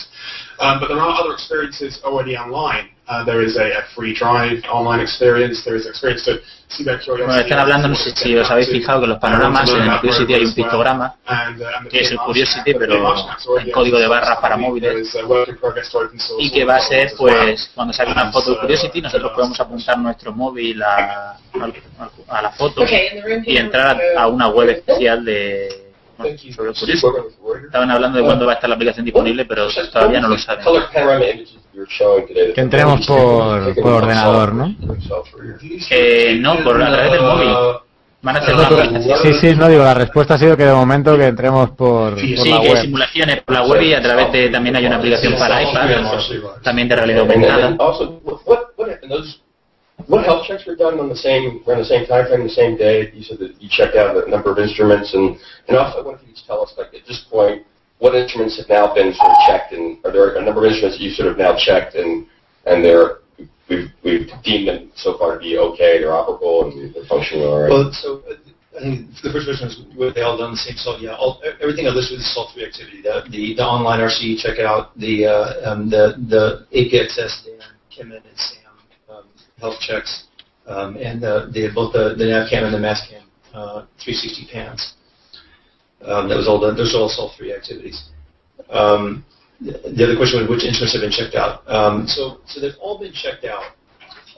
Um, but there are other experiences already online Uh, there is a, a, free drive online experience. There is experience to see that curiosity. Bueno, están hablando, no sé si os habéis fijado que los panoramas en el Curiosity hay un pictograma uh, que es el Curiosity, pero en código de barras para móviles. Y que va a ser, pues, cuando salga una foto de Curiosity, nosotros podemos apuntar nuestro móvil a, a, a la foto y entrar a, a una web especial de Estaban hablando de cuándo va a estar la aplicación disponible, pero todavía no lo saben. Que entremos por, por ordenador, ¿no? Eh, no, por a través del móvil. Van a hacer una aplicación. Sí, sí, no digo, la respuesta ha sido que de momento que entremos por, sí, por sí, la que web. hay simulaciones por la web y a través de también hay una aplicación para iPad, también de realidad aumentada. What health checks were done on the same around the same time frame, the same day? You said that you checked out a number of instruments, and and also I wonder if you could tell us, like at this point, what instruments have now been sort of checked, and are there a number of instruments that you sort of now checked, and and they're we've we've deemed them so far to be okay, they're operable, and they're functioning all right. Well, so I think the first question is were they all done the same salt? Yeah, all, everything I listed is salt free activity. The, the the online RC checkout, the uh, um, the the APXS, Dan, Kimmin, and Sam health checks, um, and the, the both the the NavCam and the MassCam uh, 360 pans. Um, that was all done. Those are all three activities. Um, the other question was which instruments have been checked out. Um, so so they've all been checked out,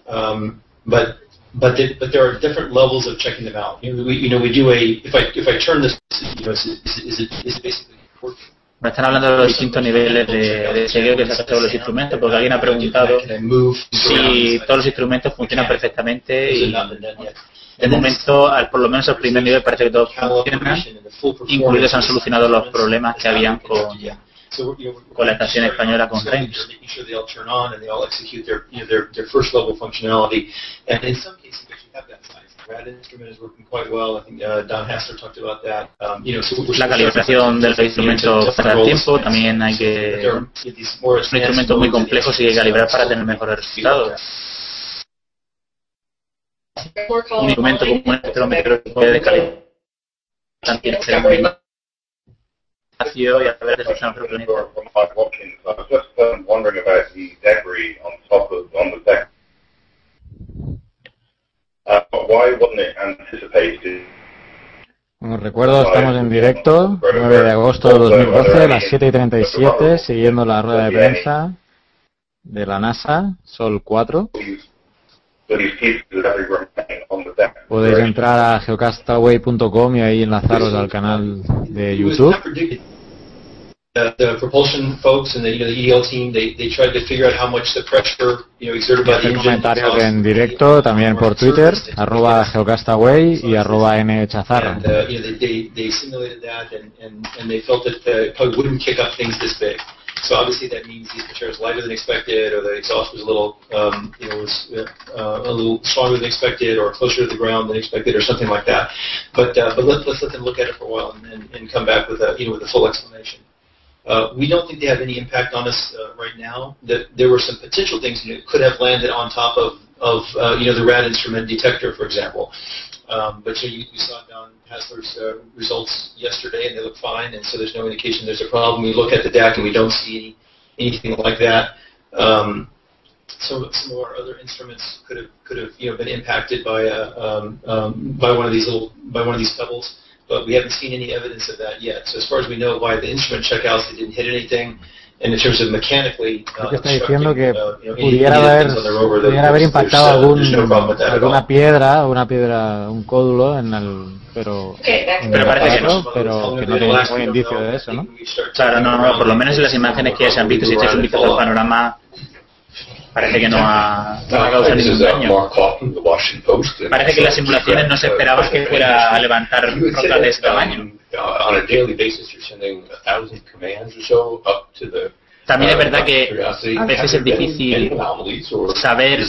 um, but but they, but there are different levels of checking them out. You know, we, you know, we do a if I if I turn this, you know, is, is, is it is it basically working? Me están hablando de los distintos niveles de, de chequeo que se hace sobre los instrumentos, porque alguien ha preguntado si todos los instrumentos funcionan perfectamente y de momento, al, por lo menos al primer nivel parece que todo funciona, incluidos han solucionado los problemas que habían con, con la estación española con REMS. La calibración del instrumento para el tiempo también hay que son instrumentos muy complejos y hay que calibrar para tener mejores resultados. Un instrumento como un espectrómetro puede calibrar también ser muy espacio y a través de sus sensores wondering about the debris on top of on the deck. Uh, why wasn't it anticipated? Como recuerdo, estamos en directo, 9 de agosto de 2012, a las 7 y 37, siguiendo la rueda de prensa de la NASA, Sol 4. Podéis entrar a geocastaway.com y ahí enlazaros al canal de YouTube. The, the propulsion folks and the, you know, the EL team, they, they tried to figure out how much the pressure, you know, exerted by the engine. comentarios en directo, también por Twitter, arroba geocastaway y arroba nchazarra. And, uh, you know, they, they, they simulated that and, and, and they felt that uh, it probably wouldn't kick up things this big. So obviously that means the temperature is lighter than expected, or the exhaust was a little, um, you know, was uh, a little stronger than expected, or closer to the ground than expected, or something like that. But uh, but let, let's let them look at it for a while and, and, and come back with a you know with a full explanation. Uh, we don't think they have any impact on us uh, right now. That there were some potential things that could have landed on top of of uh, you know the rad instrument detector, for example. Um, but you, you saw Don Hassler's uh, results yesterday, and they look fine, and so there's no indication there's a problem. We look at the DAC, and we don't see any, anything like that. Um, some, some of our other instruments could have could have you know been impacted by a, um, um, by one of these little by one of these pebbles, but we haven't seen any evidence of that yet. So as far as we know, by the instrument checkouts, they didn't hit anything. And in terms of mechanically, uh, está diciendo que uh, you know, pudiera haber, rover, pudiera haber impactado uh, algún, no alguna piedra, una piedra, un códulo en el, pero, en Pero el parece que no. pero que no tiene ningún indicio de eso, ¿no? Claro, no, no, por lo menos en las imágenes que se han visto, si echáis un vistazo al panorama, parece que no ha, no ha causado This ningún is daño. Parece que las simulaciones no se esperaba que fuera a levantar rocas de ese tamaño. También es uh, verdad que a veces es difícil saber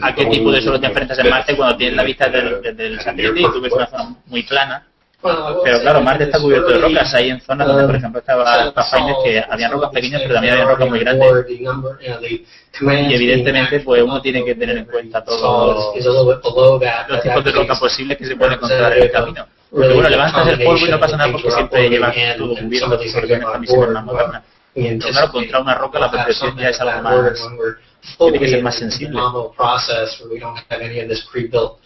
a qué tipo de suelo te enfrentas en Marte cuando tienes la vista del, del- del satélite y tú ves una zona muy plana. Pero say claro, Marte está cubierto de rocas. Hay en zonas donde, por um, ejemplo, estaba Pathfinder que había rocas pequeñas, pero también había rocas muy grandes. Y evidentemente, pues uno tiene que tener en cuenta todos los tipos de roca posibles que se pueden encontrar en el camino. Porque bueno, levantas el polvo y no pasa nada porque siempre llevas todo cubierto porque son las misiones más modernas. Pero claro, contra una roca la percepción ya es algo más this pre-built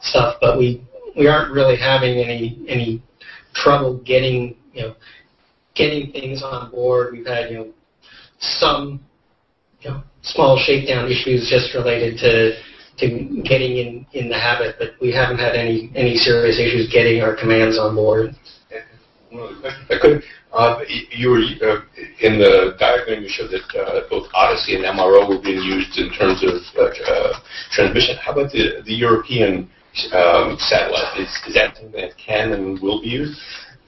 stuff, but we we aren't really having any any trouble getting you know getting things on board. We've had you know some you know small shakedown issues just related to to getting in in the habit, but we haven't had any any serious issues getting our commands on board. I could. Uh, you were uh, in the diagram. You showed that uh, both Odyssey and MRO were being used in terms of uh, uh, transmission. How about the the European um, satellite? Is, is that something that can and will be used?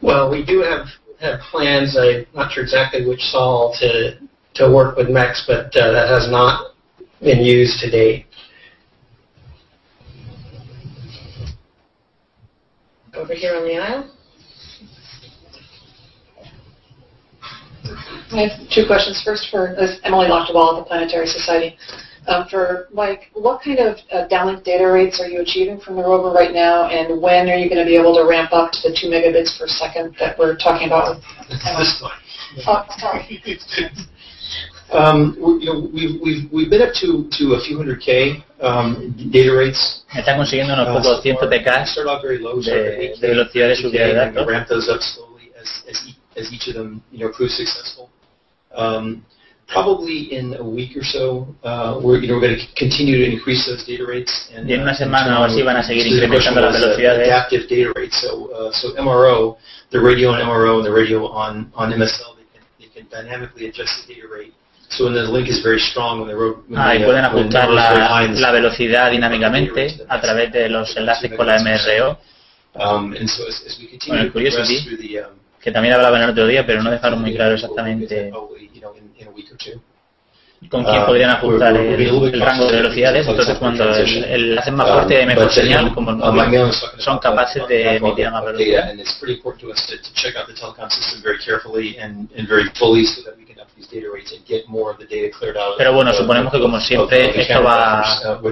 Well, we do have have plans. I'm not sure exactly which sol to to work with MEX, but uh, that has not been used to date. Over here on the aisle. I have two questions. First, for Emily Lochteball at the Planetary Society. Um, for Mike, what kind of uh, downlink data rates are you achieving from the rover right now, and when are you going to be able to ramp up to the two megabits per second that we're talking about with This one. Oh, sorry. *laughs* Um, we, you know, we've, we've, we've been up to, to a few hundred K um, data rates. Está consiguiendo unos pocos cientos de K off very low, de, de velocidad de subida de datos. ramp those up slowly as, as, each, as each of them you know prove successful. Um, probably in a week or so, uh, we're you know we're going to continue to increase those data rates. And, en una uh, semana o así van a seguir incrementando las velocidades. Adaptive data rates. So uh, so MRO, the radio on MRO and the radio on on MSL, they can, they can dynamically adjust the data rate. So when the link is very strong, when the road when Ah, y pueden ajustar la, velocidad dinámicamente a través de los enlaces con la MRO, Um, and so as, as we con continue el to progress Curiosity, through the um, que también hablaban el otro día, pero no dejaron muy claro exactamente in, a week or two. con quién Uh, podrían ajustar we're- we're being a little el, bit el rango de velocidades. Entonces, cuando el, el enlace más fuerte de Um, mejor uh, señal, como el uh, móvil, son capaces de emitir a más velocidad. Pero bueno, suponemos que como siempre esto va uh,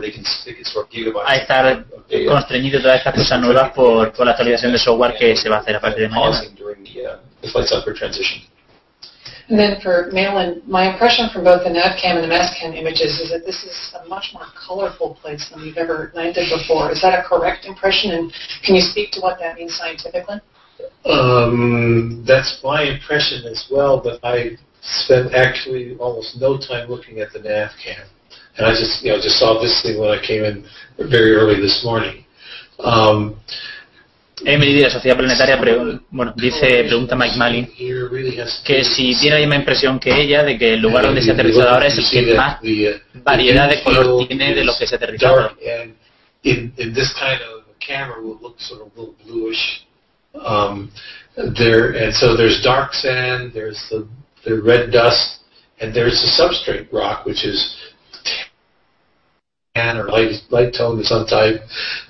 a estar constreñido todas estas cosas nuevas por, por la actualización de software que se va a hacer a partir de mañana. And then for Malin, my impression from both the NavCam and the MassCam images is that this is a much more colorful place than we've ever landed before. Is that a correct impression? And can you speak to what that means scientifically? Um, that's my impression as well, but I spent actually almost no time looking at the NAVCAM. And I just, you know, just saw this thing when I came in very early this morning. Um, Emily de la Sociedad Planetaria bueno, dice, pregunta Mike has que si tiene la misma impresión que ella de que el lugar donde se ha aterrizado ahora es el que más variedad de color tiene de lo is que se ha aterrizado. Um, and so there's dark sand, there's the the red dust, and there's the substrate rock, which is or light light tone of some type.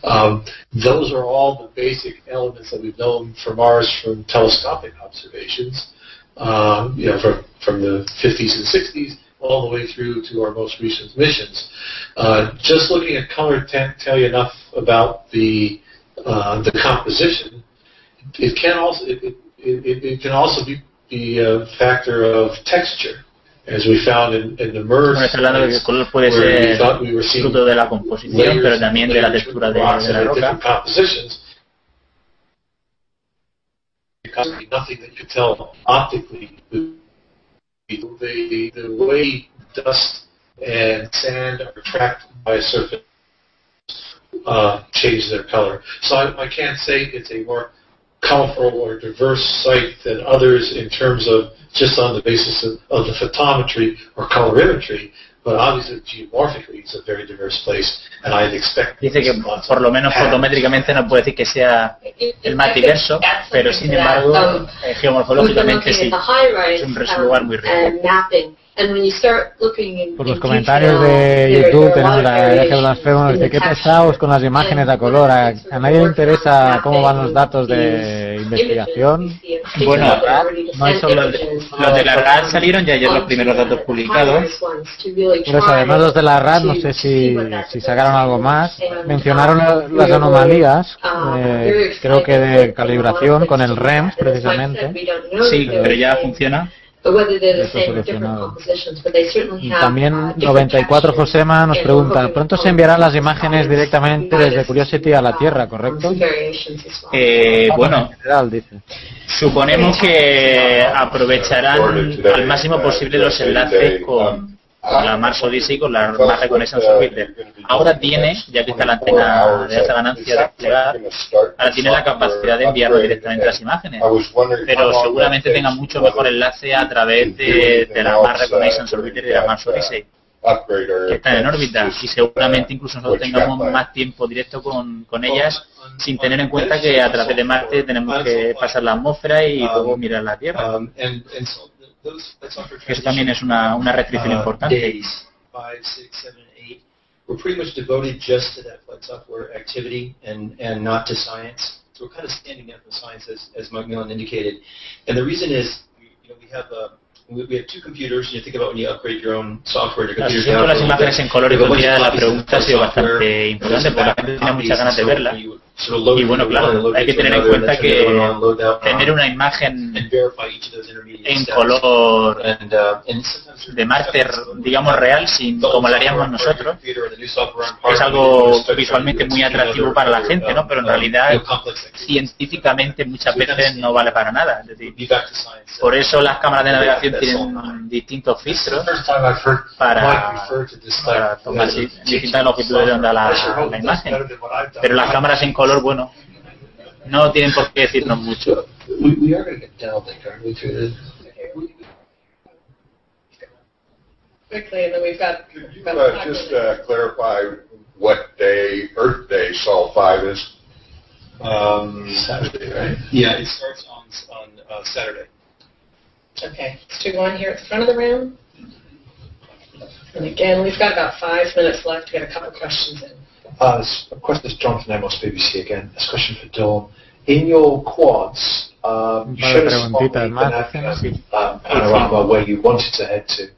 Um, those are all the basic elements that we've known from Mars from telescopic observations. Um, you know, from from the 50s and 60s all the way through to our most recent missions. Uh, just looking at color can't tell you enough about the uh, the composition. It can also it, it, it, it can also be, be a factor of texture, as we found in, in the MERS. Bueno, está hablando de que el color puede ser thought we were seeing fruto de la composición, layers pero también de la textura of de, de la roca. different compositions. Because nothing that you could tell optically. The, the, the way dust and sand are trapped by a surface uh, change their color. So I, I can't say it's a more colorful or diverse site than others in terms of just on the basis of, of the photometry or colorimetry, but obviously geomorphically it's a very diverse place, and I'd expect Dice que por lo menos fotométricamente no puede decir que sea el más diverso, pero sin embargo eh, geomorfológicamente sí. Es un lugar muy rico. And mapping. And when you start looking in, Por los comentarios de there- YouTube there are a tenemos lot of la variations Blasfemo, in dice qué pesados con las imágenes a color. A, a nadie le interesa cómo van los datos de investigación. Bueno, no hay solo los de, los de la RAD salieron ya ayer los primeros datos publicados. Pues además los de la RAD, no sé si, si sacaron algo más. Mencionaron las anomalías, eh, creo que de calibración con el REMS precisamente. Sí, pero ya funciona. Y también 94 Josema nos pregunta, pronto se enviarán las imágenes directamente desde Curiosity a la Tierra, ¿correcto? Eh, bueno, suponemos que aprovecharán al máximo posible los enlaces con la Mars Odyssey con la Mars Reconnaissance Orbiter. Ahora tiene, ya que está la antena de alta ganancia desplegada, ahora tiene la capacidad de enviarlo directamente las imágenes. Pero seguramente tenga mucho mejor enlace a través de, la Mars Reconnaissance Orbiter y de la Mars Odyssey que están en órbita y seguramente incluso nosotros tengamos más tiempo directo con, con ellas sin tener en cuenta que a través de Marte tenemos que pasar la atmósfera y luego mirar la Tierra. Eso también es una, una restricción uh, importante. We're pretty much devoted just to that flight software activity and, and not to science. So we're kind of standing up for science, as, as Mike Millen indicated. And the reason is, you know, we have a, we, we have two computers. You think about when you upgrade your own software las imágenes en color y la pregunta ha sido bastante importante porque la gente tiene muchas ganas de verla. Y bueno, claro, hay que tener en cuenta que tener una imagen en color de máster, digamos, real, sin como lo haríamos nosotros, es algo visualmente muy atractivo para la gente, ¿no? Pero en realidad, científicamente muchas veces no vale para nada. por eso las cámaras de navegación tienen distintos filtros para, para tomar distintas longitudes de onda la, la imagen. Pero las cámaras en color color bueno. No tienen por qué decirnos mucho. Quickly, and then we've got. Could you uh, just uh, clarify what day Earth Day Sol 5 is? Um, Saturday, right? Yeah, it starts on on uh, Saturday. Okay, let's do one here at the front of the room. And again, we've got about five minutes left to get a couple questions in. Uh, of course, this is Jonathan Amos, BBC again. This question for Dawn. In your quads, um, you showed us um, panorama where you wanted to head to.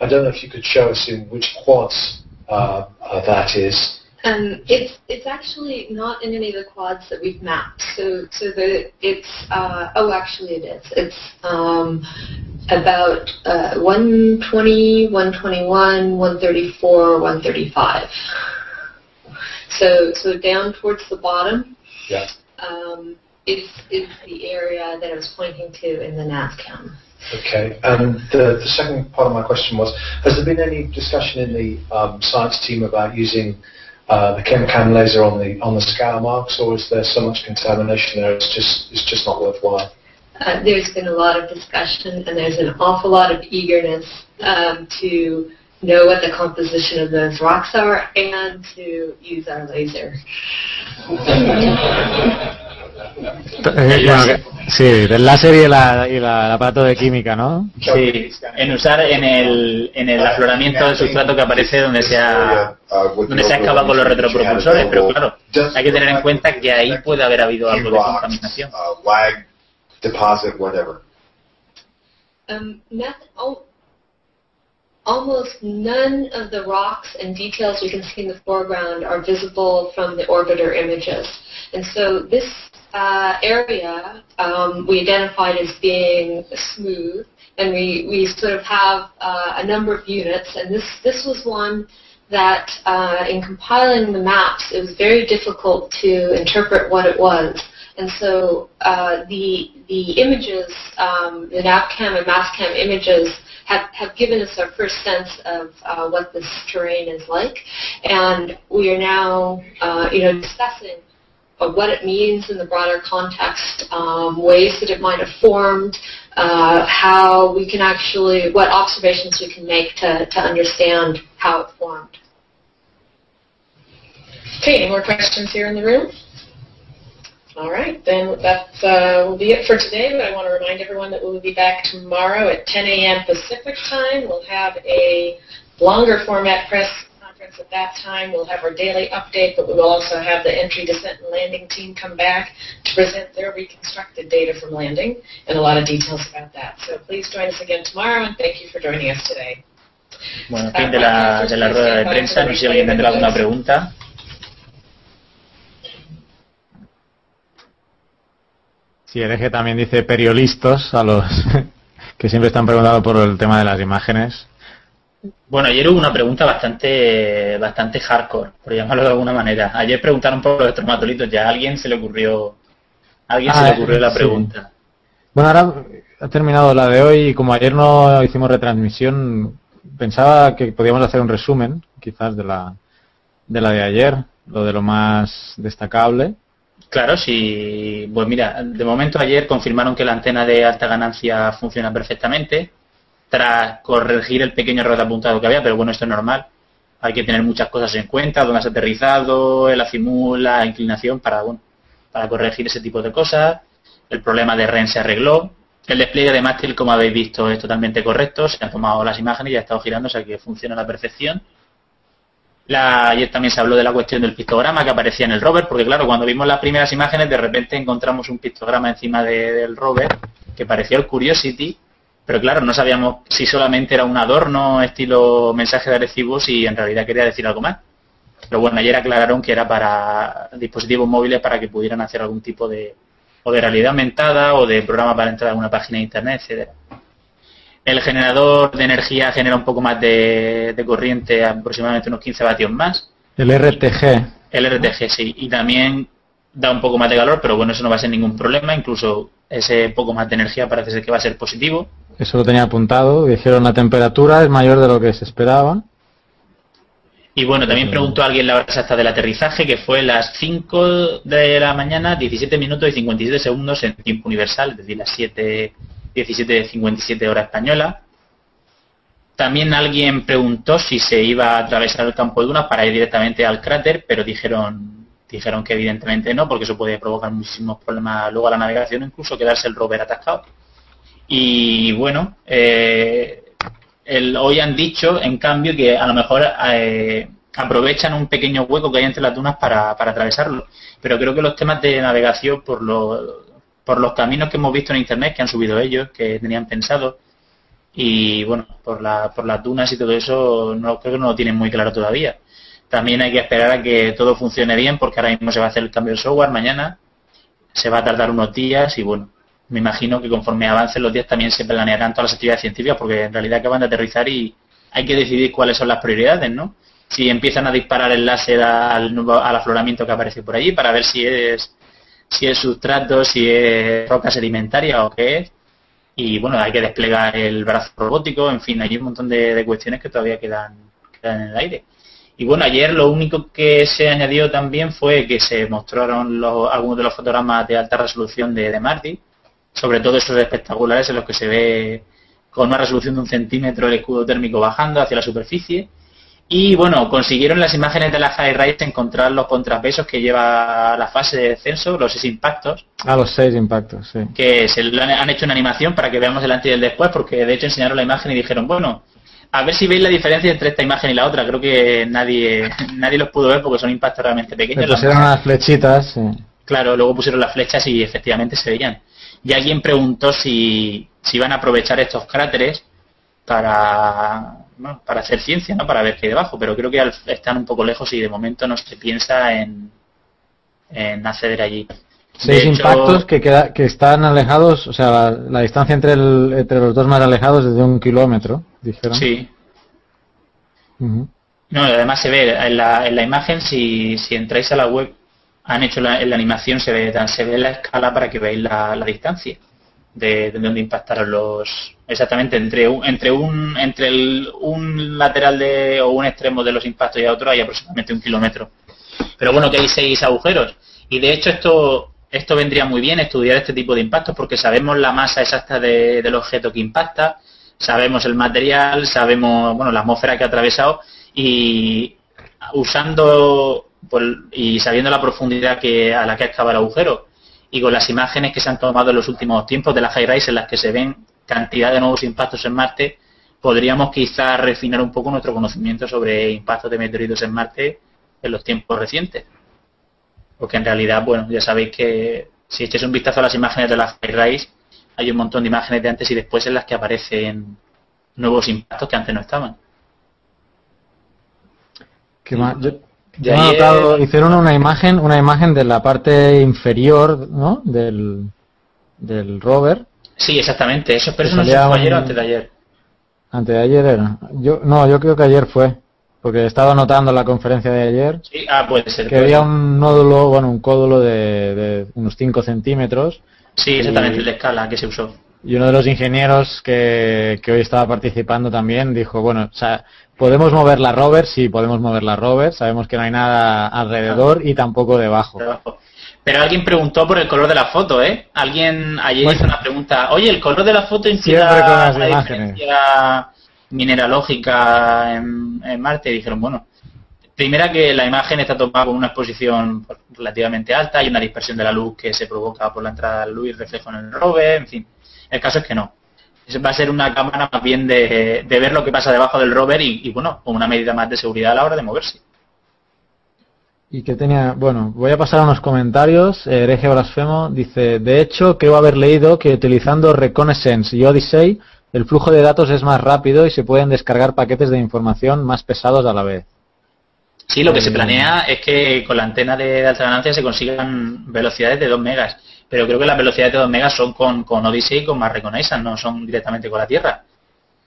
I don't know if you could show us in which quads uh, uh, that is. Um, it's it's actually not in any of the quads that we've mapped. So so the it's uh, oh actually it is. It's um, about uh, 120, 121, 134, 135. So, so down towards the bottom yeah. um, is, is the area that I was pointing to in the NAVCAM. Okay, and the, the second part of my question was, has there been any discussion in the um, science team about using uh, the ChemCam laser on the on the scour marks, or is there so much contamination there it's just it's just not worthwhile? Uh, there's been a lot of discussion, and there's an awful lot of eagerness um, to know what the composition of those rocks are and to use our laser. Sí, del láser y, la, y la, el aparato de química, ¿no? Sí, en usar en el, en el afloramiento del sustrato que aparece donde se ha, donde se ha excavado con los retropropulsores, pero claro, hay que tener en cuenta que ahí puede haber habido algo de contaminación. deposit, whatever. Um, oh, almost none of the rocks and details we can see in the foreground are visible from the orbiter images. And so this uh, area um, we identified as being smooth, and we, we sort of have uh, a number of units, and this, this was one that uh, in compiling the maps, it was very difficult to interpret what it was. And so uh, the, the images, um, the NavCam and MassCam images have, have given us our first sense of uh, what this terrain is like. And we are now, uh, you know, discussing uh, what it means in the broader context, um, ways that it might have formed, uh, how we can actually, what observations we can make to, to understand how it formed. Okay, any more questions here in the room? All right, then that uh, will be it for today, but I want to remind everyone that we'll be back tomorrow at 10 a.m. Pacific time. We'll have a longer format press conference at that time. We'll have our daily update, but we will also have the entry, descent, and landing team come back to present their reconstructed data from landing and a lot of details about that. So please join us again tomorrow, and thank you for joining us today. Bueno, fin de la, de la rueda de prensa. No sé si alguien tendrá alguna pregunta. Sí, el eje también dice periodistas a los *laughs* que siempre están preguntando por el tema de las imágenes. Bueno, ayer hubo una pregunta bastante bastante hardcore, por llamarlo de alguna manera. Ayer preguntaron por los estromatolitos, ya a alguien se le ocurrió a alguien se le ah, ocurrió la pregunta. Bueno, ahora ha terminado la de hoy y como ayer no hicimos retransmisión, pensaba que podíamos hacer un resumen, quizás de la de la de ayer, lo de lo más destacable. Claro, sí. Pues mira, de momento ayer confirmaron que la antena de alta ganancia funciona perfectamente tras corregir el pequeño error de apuntado que había, pero bueno, esto es normal. Hay que tener muchas cosas en cuenta, dónde has aterrizado, el azimul, la inclinación para, bueno, para corregir ese tipo de cosas. El problema de REN se arregló. El despliegue de mástil, como habéis visto, es totalmente correcto. Se han tomado las imágenes y ha estado girando, o sea que funciona a la perfección. La, ayer también se habló de la cuestión del pictograma que aparecía en el rover, porque claro, cuando vimos las primeras imágenes, de repente encontramos un pictograma encima del rover que parecía el Curiosity, pero claro, no sabíamos si solamente era un adorno estilo mensaje de recibos y en realidad quería decir algo más. Pero bueno, ayer aclararon que era para dispositivos móviles para que pudieran hacer algún tipo de, o de realidad aumentada o de programa para entrar a una página de internet, etcétera. El generador de energía genera un poco más de, corriente, aproximadamente unos 15 vatios más. El RTG. El RTG, sí. Y también da un poco más de calor, pero bueno, eso no va a ser ningún problema. Incluso ese poco más de energía parece ser que va a ser positivo. Eso lo tenía apuntado. Dijeron la temperatura es mayor de lo que se esperaba. Y bueno, también preguntó alguien la hora exacta del aterrizaje, que fue las 5 de la mañana, 17 minutos y 57 segundos en tiempo universal, es decir, las 7 17.57 hora española. También alguien preguntó si se iba a atravesar el campo de dunas para ir directamente al cráter, pero dijeron, dijeron que evidentemente no, porque eso puede provocar muchísimos problemas luego a la navegación, incluso quedarse el rover atascado. Y bueno, eh, hoy han dicho, en cambio, que a lo mejor eh, aprovechan un pequeño hueco que hay entre las dunas para, para atravesarlo. Pero creo que los temas de navegación, por lo, por los caminos que hemos visto en internet que han subido ellos, que tenían pensado, y bueno, por, la, por las dunas y todo eso, no creo que no lo tienen muy claro todavía. También hay que esperar a que todo funcione bien, porque ahora mismo se va a hacer el cambio de software mañana, se va a tardar unos días y bueno, me imagino que conforme avancen los días también se planearán todas las actividades científicas, porque en realidad acaban de aterrizar y hay que decidir cuáles son las prioridades, ¿no? Si empiezan a disparar el láser al, al afloramiento que aparece por allí para ver si es si es sustrato, si es roca sedimentaria o qué es. Y bueno, hay que desplegar el brazo robótico, en fin, hay un montón de, cuestiones que todavía quedan, quedan en el aire. Y bueno, ayer lo único que se añadió también fue que se mostraron algunos de los fotogramas de alta resolución de, de Marty, sobre todo esos espectaculares en los que se ve con una resolución de un centímetro el escudo térmico bajando hacia la superficie y bueno, consiguieron las imágenes de la High Rise encontrar los contrapesos que lleva la fase de descenso, los seis impactos. Ah, los seis impactos, sí. Que se han hecho una animación para que veamos el antes y el después, porque de hecho enseñaron la imagen y dijeron, bueno, a ver si veis la diferencia entre esta imagen y la otra. Creo que nadie *laughs* nadie los pudo ver porque son impactos realmente pequeños. pusieron las flechitas, sí. Claro, luego pusieron las flechas y efectivamente se veían. Y alguien preguntó si, si iban a aprovechar estos cráteres para para hacer ciencia, ¿no? para ver qué hay debajo, pero creo que están un poco lejos y de momento no se piensa en, en acceder allí. Seis impactos que, queda, que están alejados, o sea, la, distancia entre, el, entre los dos más alejados es de un kilómetro, dijeron. Sí. No, además se ve en la, en la imagen, si, si entráis a la web, han hecho la, en la animación, se ve, se ve la escala para que veáis la, la distancia de, de donde impactaron los exactamente entre un, entre un entre el, un lateral de o un extremo de los impactos y otro hay aproximadamente un kilómetro. Pero bueno que hay seis agujeros. Y de hecho esto esto vendría muy bien estudiar este tipo de impactos porque sabemos la masa exacta del objeto que impacta sabemos el material sabemos bueno la atmósfera que ha atravesado y usando pues, y sabiendo la profundidad que a la que excava el agujero y con las imágenes que se han tomado en los últimos tiempos de la High Rise en las que se ven cantidad de nuevos impactos en Marte, podríamos quizás refinar un poco nuestro conocimiento sobre impactos de meteoritos en Marte en los tiempos recientes. Porque en realidad, bueno, ya sabéis que si echáis un vistazo a las imágenes de la High Rise, hay un montón de imágenes de antes y después en las que aparecen nuevos impactos que antes no estaban. ¿Qué más? Hicieron una imagen, una imagen de la parte inferior ¿no? del, del rover Sí, exactamente. Eso, pero eso no fue ayer o antes de ayer. Antes de ayer era. Yo, no, yo creo que ayer fue. Porque estaba notando la conferencia de ayer. Sí, ah, puede ser. Que había un nódulo, bueno, un códulo de, unos 5 centímetros. Sí, exactamente, el de escala que se usó. Y uno de los ingenieros que, que hoy estaba participando también dijo, bueno, o sea, ¿podemos mover la rover? Sí, podemos mover la rover. Sabemos que no hay nada alrededor y tampoco debajo. Pero alguien preguntó por el color de la foto, ¿eh? Alguien ayer hizo una pregunta. Oye, ¿el color de la foto incide la, diferencia mineralógica en, en, Marte? Y dijeron, bueno, primera que la imagen está tomada con una exposición relativamente alta, hay una dispersión de la luz que se provoca por la entrada de la luz y reflejo en el rover, en fin. El caso es que no. Va a ser una cámara más bien de, ver lo que pasa debajo del rover y, y, bueno, con una medida más de seguridad a la hora de moverse. Y que tenía, bueno, voy a pasar a unos comentarios. Hereje Blasfemo dice, de hecho, creo haber leído que utilizando Reconnaissance y Odyssey, el flujo de datos es más rápido y se pueden descargar paquetes de información más pesados a la vez. Sí, lo que se planea es que con la antena de alta ganancia se consigan velocidades de 2 megas, pero creo que las velocidades de 2 megas son con, con Odyssey y con más Reconnaissance, no son directamente con la Tierra.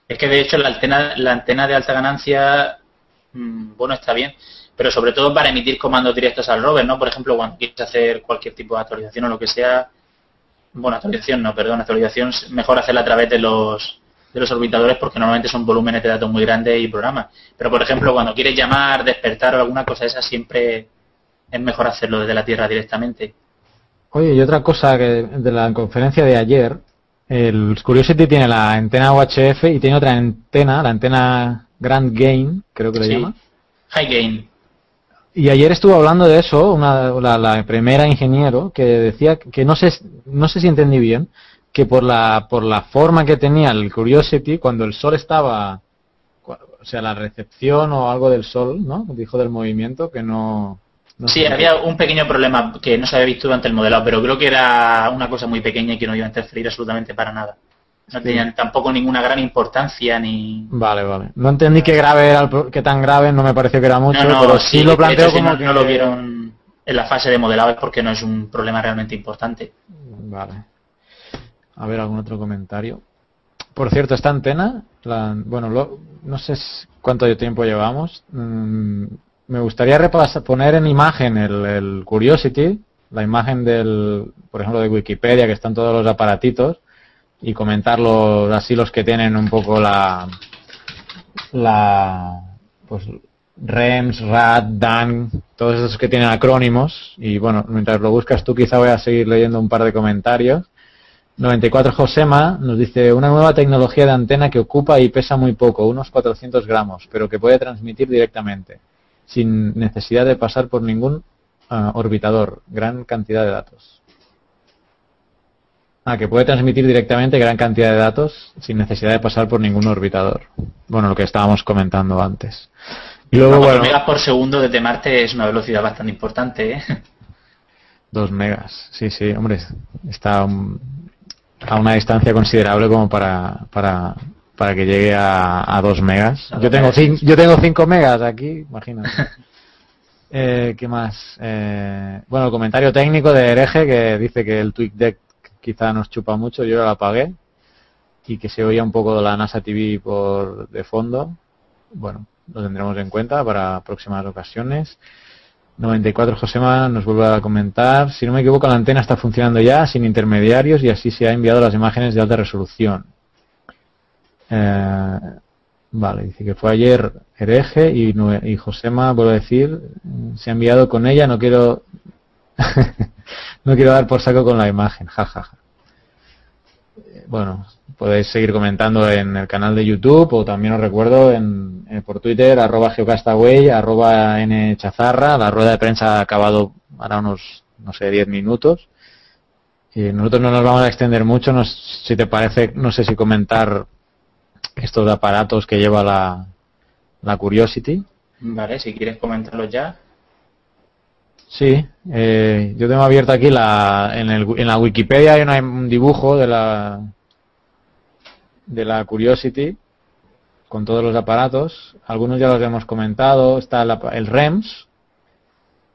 Es que de hecho la antena, la antena de alta ganancia, mm, bueno, está bien, pero sobre todo para emitir comandos directos al rover, ¿no? Por ejemplo, cuando quieres hacer cualquier tipo de actualización o lo que sea, bueno, actualización no, perdón, actualización mejor hacerla a través de los de los orbitadores porque normalmente son volúmenes de datos muy grandes y programas. Pero por ejemplo, cuando quieres llamar, despertar o alguna cosa de esa, siempre es mejor hacerlo desde la Tierra directamente. Oye, y otra cosa que de la conferencia de ayer, el Curiosity tiene la antena UHF y tiene otra antena, la antena Grand Gain, creo que le llama. High Gain. Y ayer estuvo hablando de eso, una, la, primera ingeniero, que decía que no sé, no sé si entendí bien, que por la, por la forma que tenía el Curiosity, cuando el sol estaba, o sea, la recepción o algo del sol, ¿no? Dijo del movimiento, que no... sí, había un pequeño problema que no se había visto durante el modelado, pero creo que era una cosa muy pequeña y que no iba a interferir absolutamente para nada. No tenían tampoco ninguna gran importancia ni vale vale. No entendí qué grave era qué tan grave no me pareció que era mucho pero sí, lo planteo como no, que no lo vieron en la fase de modelado es porque no es un problema realmente importante. Vale. A ver algún otro comentario. Por cierto esta antena bueno no sé cuánto tiempo llevamos. Mm, me gustaría repasar poner en imagen el, Curiosity la imagen del por ejemplo de Wikipedia que están todos los aparatitos y comentarlo así los que tienen un poco la la pues REMS, RAT, DAN, todos esos que tienen acrónimos y bueno, mientras lo buscas tú quizá voy a seguir leyendo un par de comentarios. 94 Josema nos dice una nueva tecnología de antena que ocupa y pesa muy poco, unos 400 gramos, pero que puede transmitir directamente, sin necesidad de pasar por ningún ah, orbitador, gran cantidad de datos. Ah, que puede transmitir directamente gran cantidad de datos sin necesidad de pasar por ningún orbitador. Bueno, lo que estábamos comentando antes. Y luego, bueno, megas por segundo desde Marte es una velocidad bastante importante, ¿eh? Dos megas, sí, sí, hombre, está a una distancia considerable como para, para, para que llegue a, a dos megas. Yo tengo, yo tengo cinco megas aquí, imagínate. *laughs* Eh, ¿Qué más? Eh, bueno, el comentario técnico de Hereje que dice que el TweetDeck quizá nos chupa mucho, yo la apagué y que se oía un poco de la NASA TV por de fondo. Bueno, lo tendremos en cuenta para próximas ocasiones. 94 Josema nos vuelve a comentar, si no me equivoco la antena está funcionando ya sin intermediarios y así se ha enviado las imágenes de alta resolución. Eh, vale, dice que fue ayer hereje y, y Josema, vuelvo a decir, se ha enviado con ella, no quiero *laughs* no quiero dar por saco con la imagen, jajaja. Bueno, podéis seguir comentando en el canal de YouTube o también os recuerdo en, por Twitter, arroba geocastaway, arroba nchazarra. La rueda de prensa ha acabado ahora unos, no sé, 10 minutos. Y nosotros no nos vamos a extender mucho, no, si te parece, no sé si comentar estos aparatos que lleva la, la Curiosity. Vale, si quieres comentarlos ya. Sí, eh, yo tengo abierto aquí la, en, el, en la Wikipedia hay un dibujo de la de la Curiosity con todos los aparatos. Algunos ya los hemos comentado. Está el, REMS,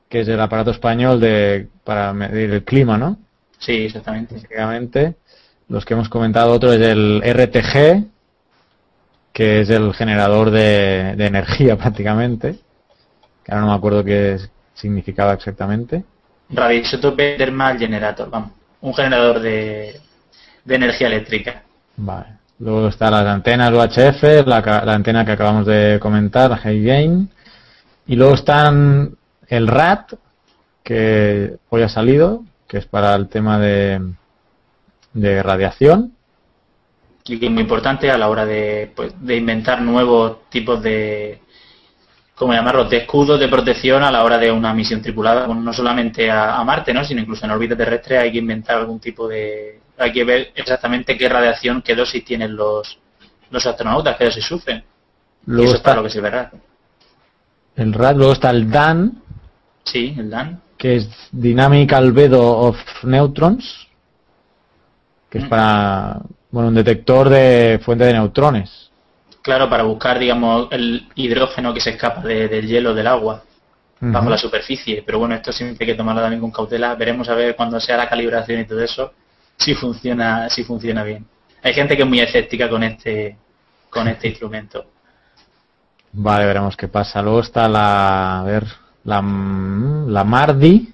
que es el aparato español de para medir el clima, ¿no? Sí, exactamente. Básicamente. los que hemos comentado, otro es el RTG, que es el generador de, energía *laughs* prácticamente, que ahora no me acuerdo qué significaba exactamente. Radioisotope Thermal Generator, vamos, un generador de, de energía eléctrica. Vale. Luego están las antenas UHF, la, la antena que acabamos de comentar, la High Gain. Y luego están el RAT, que hoy ha salido, que es para el tema de, de radiación. Y que es muy importante a la hora de, pues, de inventar nuevos tipos de, como llamarlos, de escudos de protección a la hora de una misión tripulada, no solamente a, a, Marte, ¿no? sino incluso en órbita terrestre hay que inventar algún tipo de... Hay que ver exactamente qué radiación, qué dosis tienen los, los astronautas, qué dosis sufren. Luego y eso está, lo que se verá. El RAD, luego está el DAN. Sí, el DAN. Que es Dynamic Albedo of Neutrons, que es mm. para, bueno, un detector de fuente de neutrones. Claro, para buscar, digamos, el hidrógeno que se escapa del hielo del agua bajo la superficie. Pero bueno, esto siempre hay que tomarlo también con cautela. Veremos a ver cuando sea la calibración y todo eso si funciona, si funciona bien. Hay gente que es muy escéptica con este, con este instrumento. Vale, veremos qué pasa. Luego está la, a ver, la, la Mardi.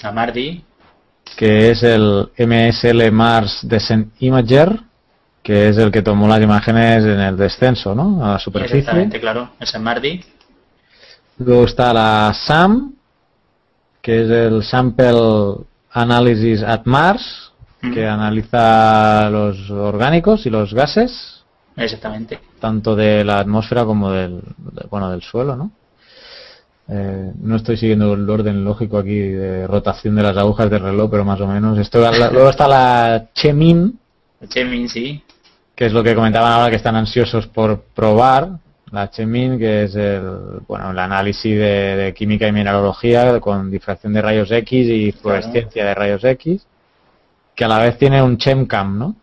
La Mardi. Que es el MSL Mars Descent Imager que es el que tomó las imágenes en el descenso, ¿no? A la superficie. Exactamente, claro, es Mardi. Luego está la SAM, que es el Sample Analysis at Mars, que analiza los orgánicos y los gases. Exactamente. Tanto de la atmósfera como del, bueno, del suelo, ¿no? Eh, no estoy siguiendo el orden lógico aquí de rotación de las agujas del reloj, pero más o menos. Esto, luego está la Chemin. Chemin, sí que es lo que comentaban ahora que están ansiosos por probar, la Chemin, que es el, bueno, el análisis de, química y mineralogía con difracción de rayos X y fluorescencia de rayos X, que a la vez tiene un ChemCam, ¿no?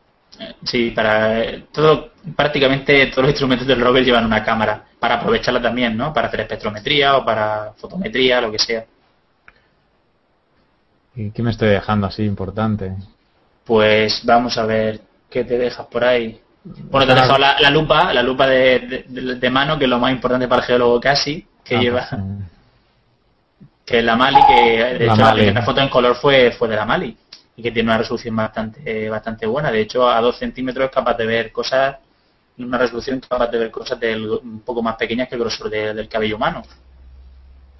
Sí, para todo, prácticamente todos los instrumentos del rover llevan una cámara, para aprovecharla también, ¿no? Para hacer espectrometría o para fotometría, lo que sea. ¿Y qué me estoy dejando así importante? Pues vamos a ver qué te dejas por ahí. Bueno, te he dejado la, lupa, la lupa de, mano, que es lo más importante para el geólogo casi, que ah, lleva... *laughs* Que es la Mali, que de hecho la primera foto en color fue, fue de la Mali y que tiene una resolución bastante bastante buena. De hecho, a dos centímetros es capaz de ver cosas, una resolución capaz de ver cosas un poco más pequeñas que el grosor del cabello humano.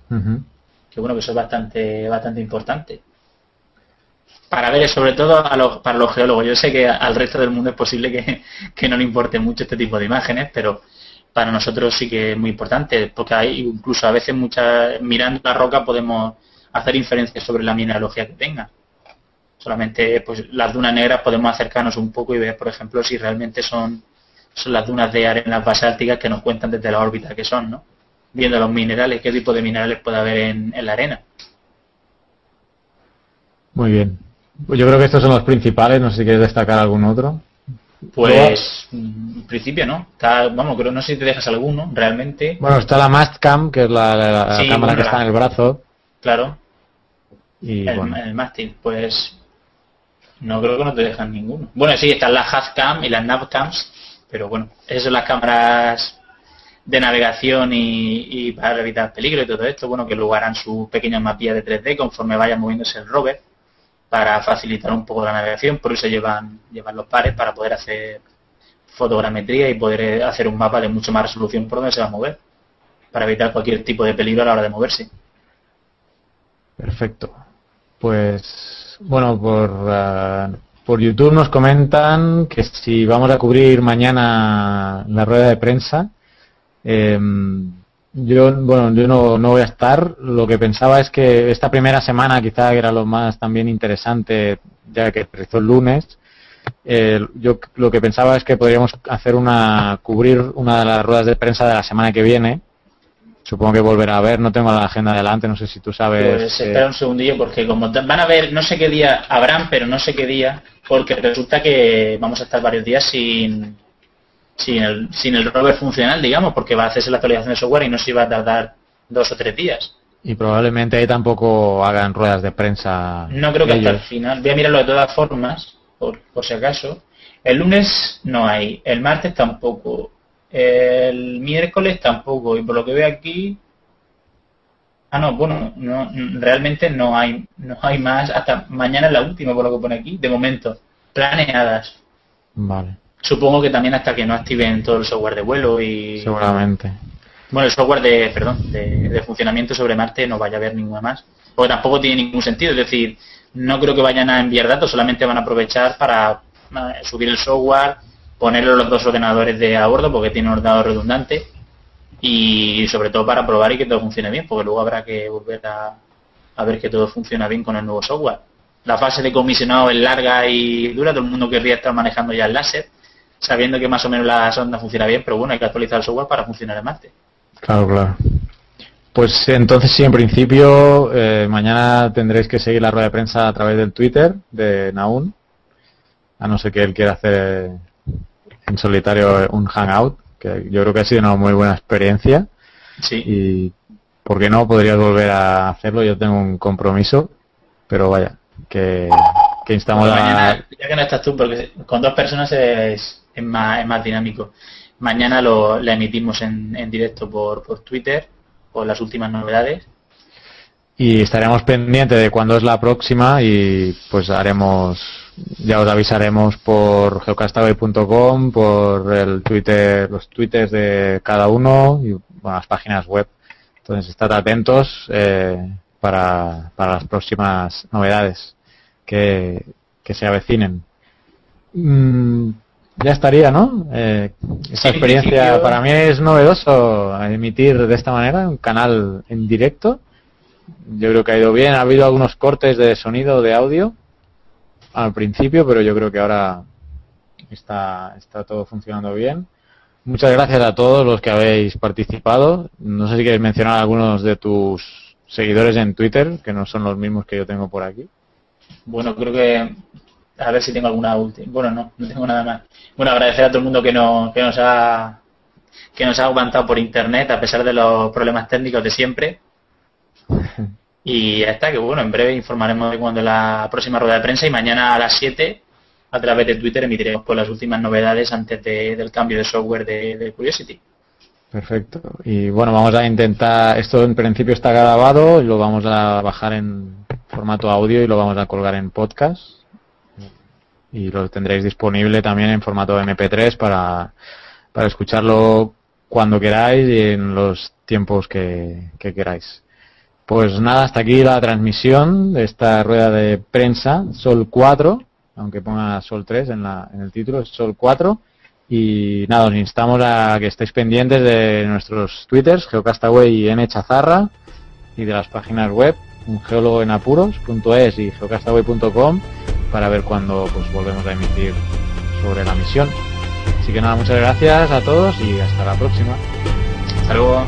Que bueno, que eso es bastante, bastante importante para ver sobre todo a los, para los geólogos. Yo sé que al resto del mundo es posible que, no le importe mucho este tipo de imágenes, pero para nosotros sí que es muy importante, porque hay incluso a veces muchas, mirando la roca podemos hacer inferencias sobre la mineralogía que tenga. Solamente pues las dunas negras podemos acercarnos un poco y ver, por ejemplo, si realmente son, son las dunas de arenas basálticas que nos cuentan desde la órbita que son, ¿no? Viendo los minerales, qué tipo de minerales puede haber en la arena. Muy bien. Pues yo creo que estos son los principales, no sé si quieres destacar algún otro. Pues en principio no. vamos, creo no sé si te dejas alguno, realmente. Bueno, está la Mastcam, que es la, cámara que está en el brazo. Claro. Y el, bueno. el mástil, pues no creo que no te dejan ninguno. Bueno, sí, están las Hazcam y las Navcams, pero bueno, esas son las cámaras de navegación y, y, para evitar peligro y todo esto, bueno, que luego harán su pequeña mapilla de 3D conforme vaya moviéndose el rover para facilitar un poco la navegación, por eso llevan, llevan los pares para poder hacer fotogrametría y poder hacer un mapa de mucho más resolución por donde se va a mover, para evitar cualquier tipo de peligro a la hora de moverse. Perfecto. Pues, bueno, por, uh, por YouTube nos comentan que si vamos a cubrir mañana la rueda de prensa, eh, yo, bueno, yo no, no, voy a estar. Lo que pensaba es que esta primera semana quizá era lo más también interesante, ya que empezó el lunes. Eh, yo lo que pensaba es que podríamos hacer una, cubrir una de las ruedas de prensa de la semana que viene. Supongo que volverá a ver, no tengo la agenda delante, no sé si tú sabes. Pues espera un segundillo porque como van a ver, no sé qué día habrán, pero no sé qué día, porque resulta que vamos a estar varios días sin, sin el, sin el rover funcional, digamos, porque va a hacerse la actualización de software y no se iba a tardar dos o tres días. Y probablemente ahí tampoco hagan ruedas de prensa. No creo que hasta el final. Voy a mirarlo de todas formas, por, por si acaso. El lunes no hay, el martes tampoco, el miércoles tampoco, y por lo que veo aquí, ah no, bueno, no, realmente no hay, no hay más, hasta mañana es la última por lo que pone aquí, de momento, planeadas. Vale. Supongo que también hasta que no activen todo el software de vuelo y... Seguramente. Bueno, el software de, perdón, de, funcionamiento sobre Marte no vaya a haber ninguna más. Porque tampoco tiene ningún sentido. Es decir, no creo que vayan a enviar datos, solamente van a aprovechar para eh, subir el software, ponerlo en los dos ordenadores de a bordo porque tiene un ordenador redundante y sobre todo para probar y que todo funcione bien, porque luego habrá que volver a, a ver que todo funciona bien con el nuevo software. La fase de comisionado es larga y dura, todo el mundo querría estar manejando ya el láser, sabiendo que más o menos la sonda funciona bien, pero bueno, hay que actualizar el software para funcionar en Marte. Claro, claro. Pues entonces sí, en principio eh, mañana tendréis que seguir la rueda de prensa a través del Twitter de Naun, a no ser que él quiera hacer en solitario un hangout, que yo creo que ha sido una muy buena experiencia. Sí. Y ¿por qué no? Podrías volver a hacerlo, yo tengo un compromiso, pero vaya, que, que instamos a... Ya que no estás tú, porque con dos personas es, es, más, es más dinámico. Mañana lo, emitimos en, en directo por, por Twitter, con las últimas novedades. Y estaremos pendientes de cuándo es la próxima y pues haremos, ya os avisaremos por geocastaway.com, por el Twitter, los twitters de cada uno y las páginas web. Entonces, estad atentos eh, para, para las próximas novedades que, que se avecinen. Mm, ya estaría, ¿no? Eh, esa experiencia para mí es novedoso emitir de esta manera un canal en directo. Yo creo que ha ido bien. Ha habido algunos cortes de sonido, de audio al principio, pero yo creo que ahora está, está todo funcionando bien. Muchas gracias a todos los que habéis participado. No sé si quieres mencionar algunos de tus seguidores en Twitter, que no son los mismos que yo tengo por aquí. Bueno, creo que a ver si tengo alguna última. Bueno, no, no tengo nada más. Bueno, agradecer a todo el mundo que, que nos ha que nos ha aguantado por internet a pesar de los problemas técnicos de siempre. *laughs* Y está, que bueno, en breve informaremos de cuando la próxima rueda de prensa y mañana a las 7 a través de Twitter emitiremos por las últimas novedades antes del cambio de software de, de, Curiosity. Perfecto. Y bueno, vamos a intentar, esto en principio está grabado, lo vamos a bajar en formato audio y lo vamos a colgar en podcast y lo tendréis disponible también en formato MP3 para, para escucharlo cuando queráis y en los tiempos que, queráis. Pues nada, hasta aquí la transmisión de esta rueda de prensa, Sol 4, aunque ponga Sol 3 en, la, en el título, es Sol 4. Y nada, os instamos a que estéis pendientes de nuestros twitters, Geocastaway y Chazarra, y de las páginas web, un geólogo en apuros.es y geocastaway.com para ver cuándo pues volvemos a emitir sobre la misión. Así que nada, muchas gracias a todos y hasta la próxima. Hasta luego.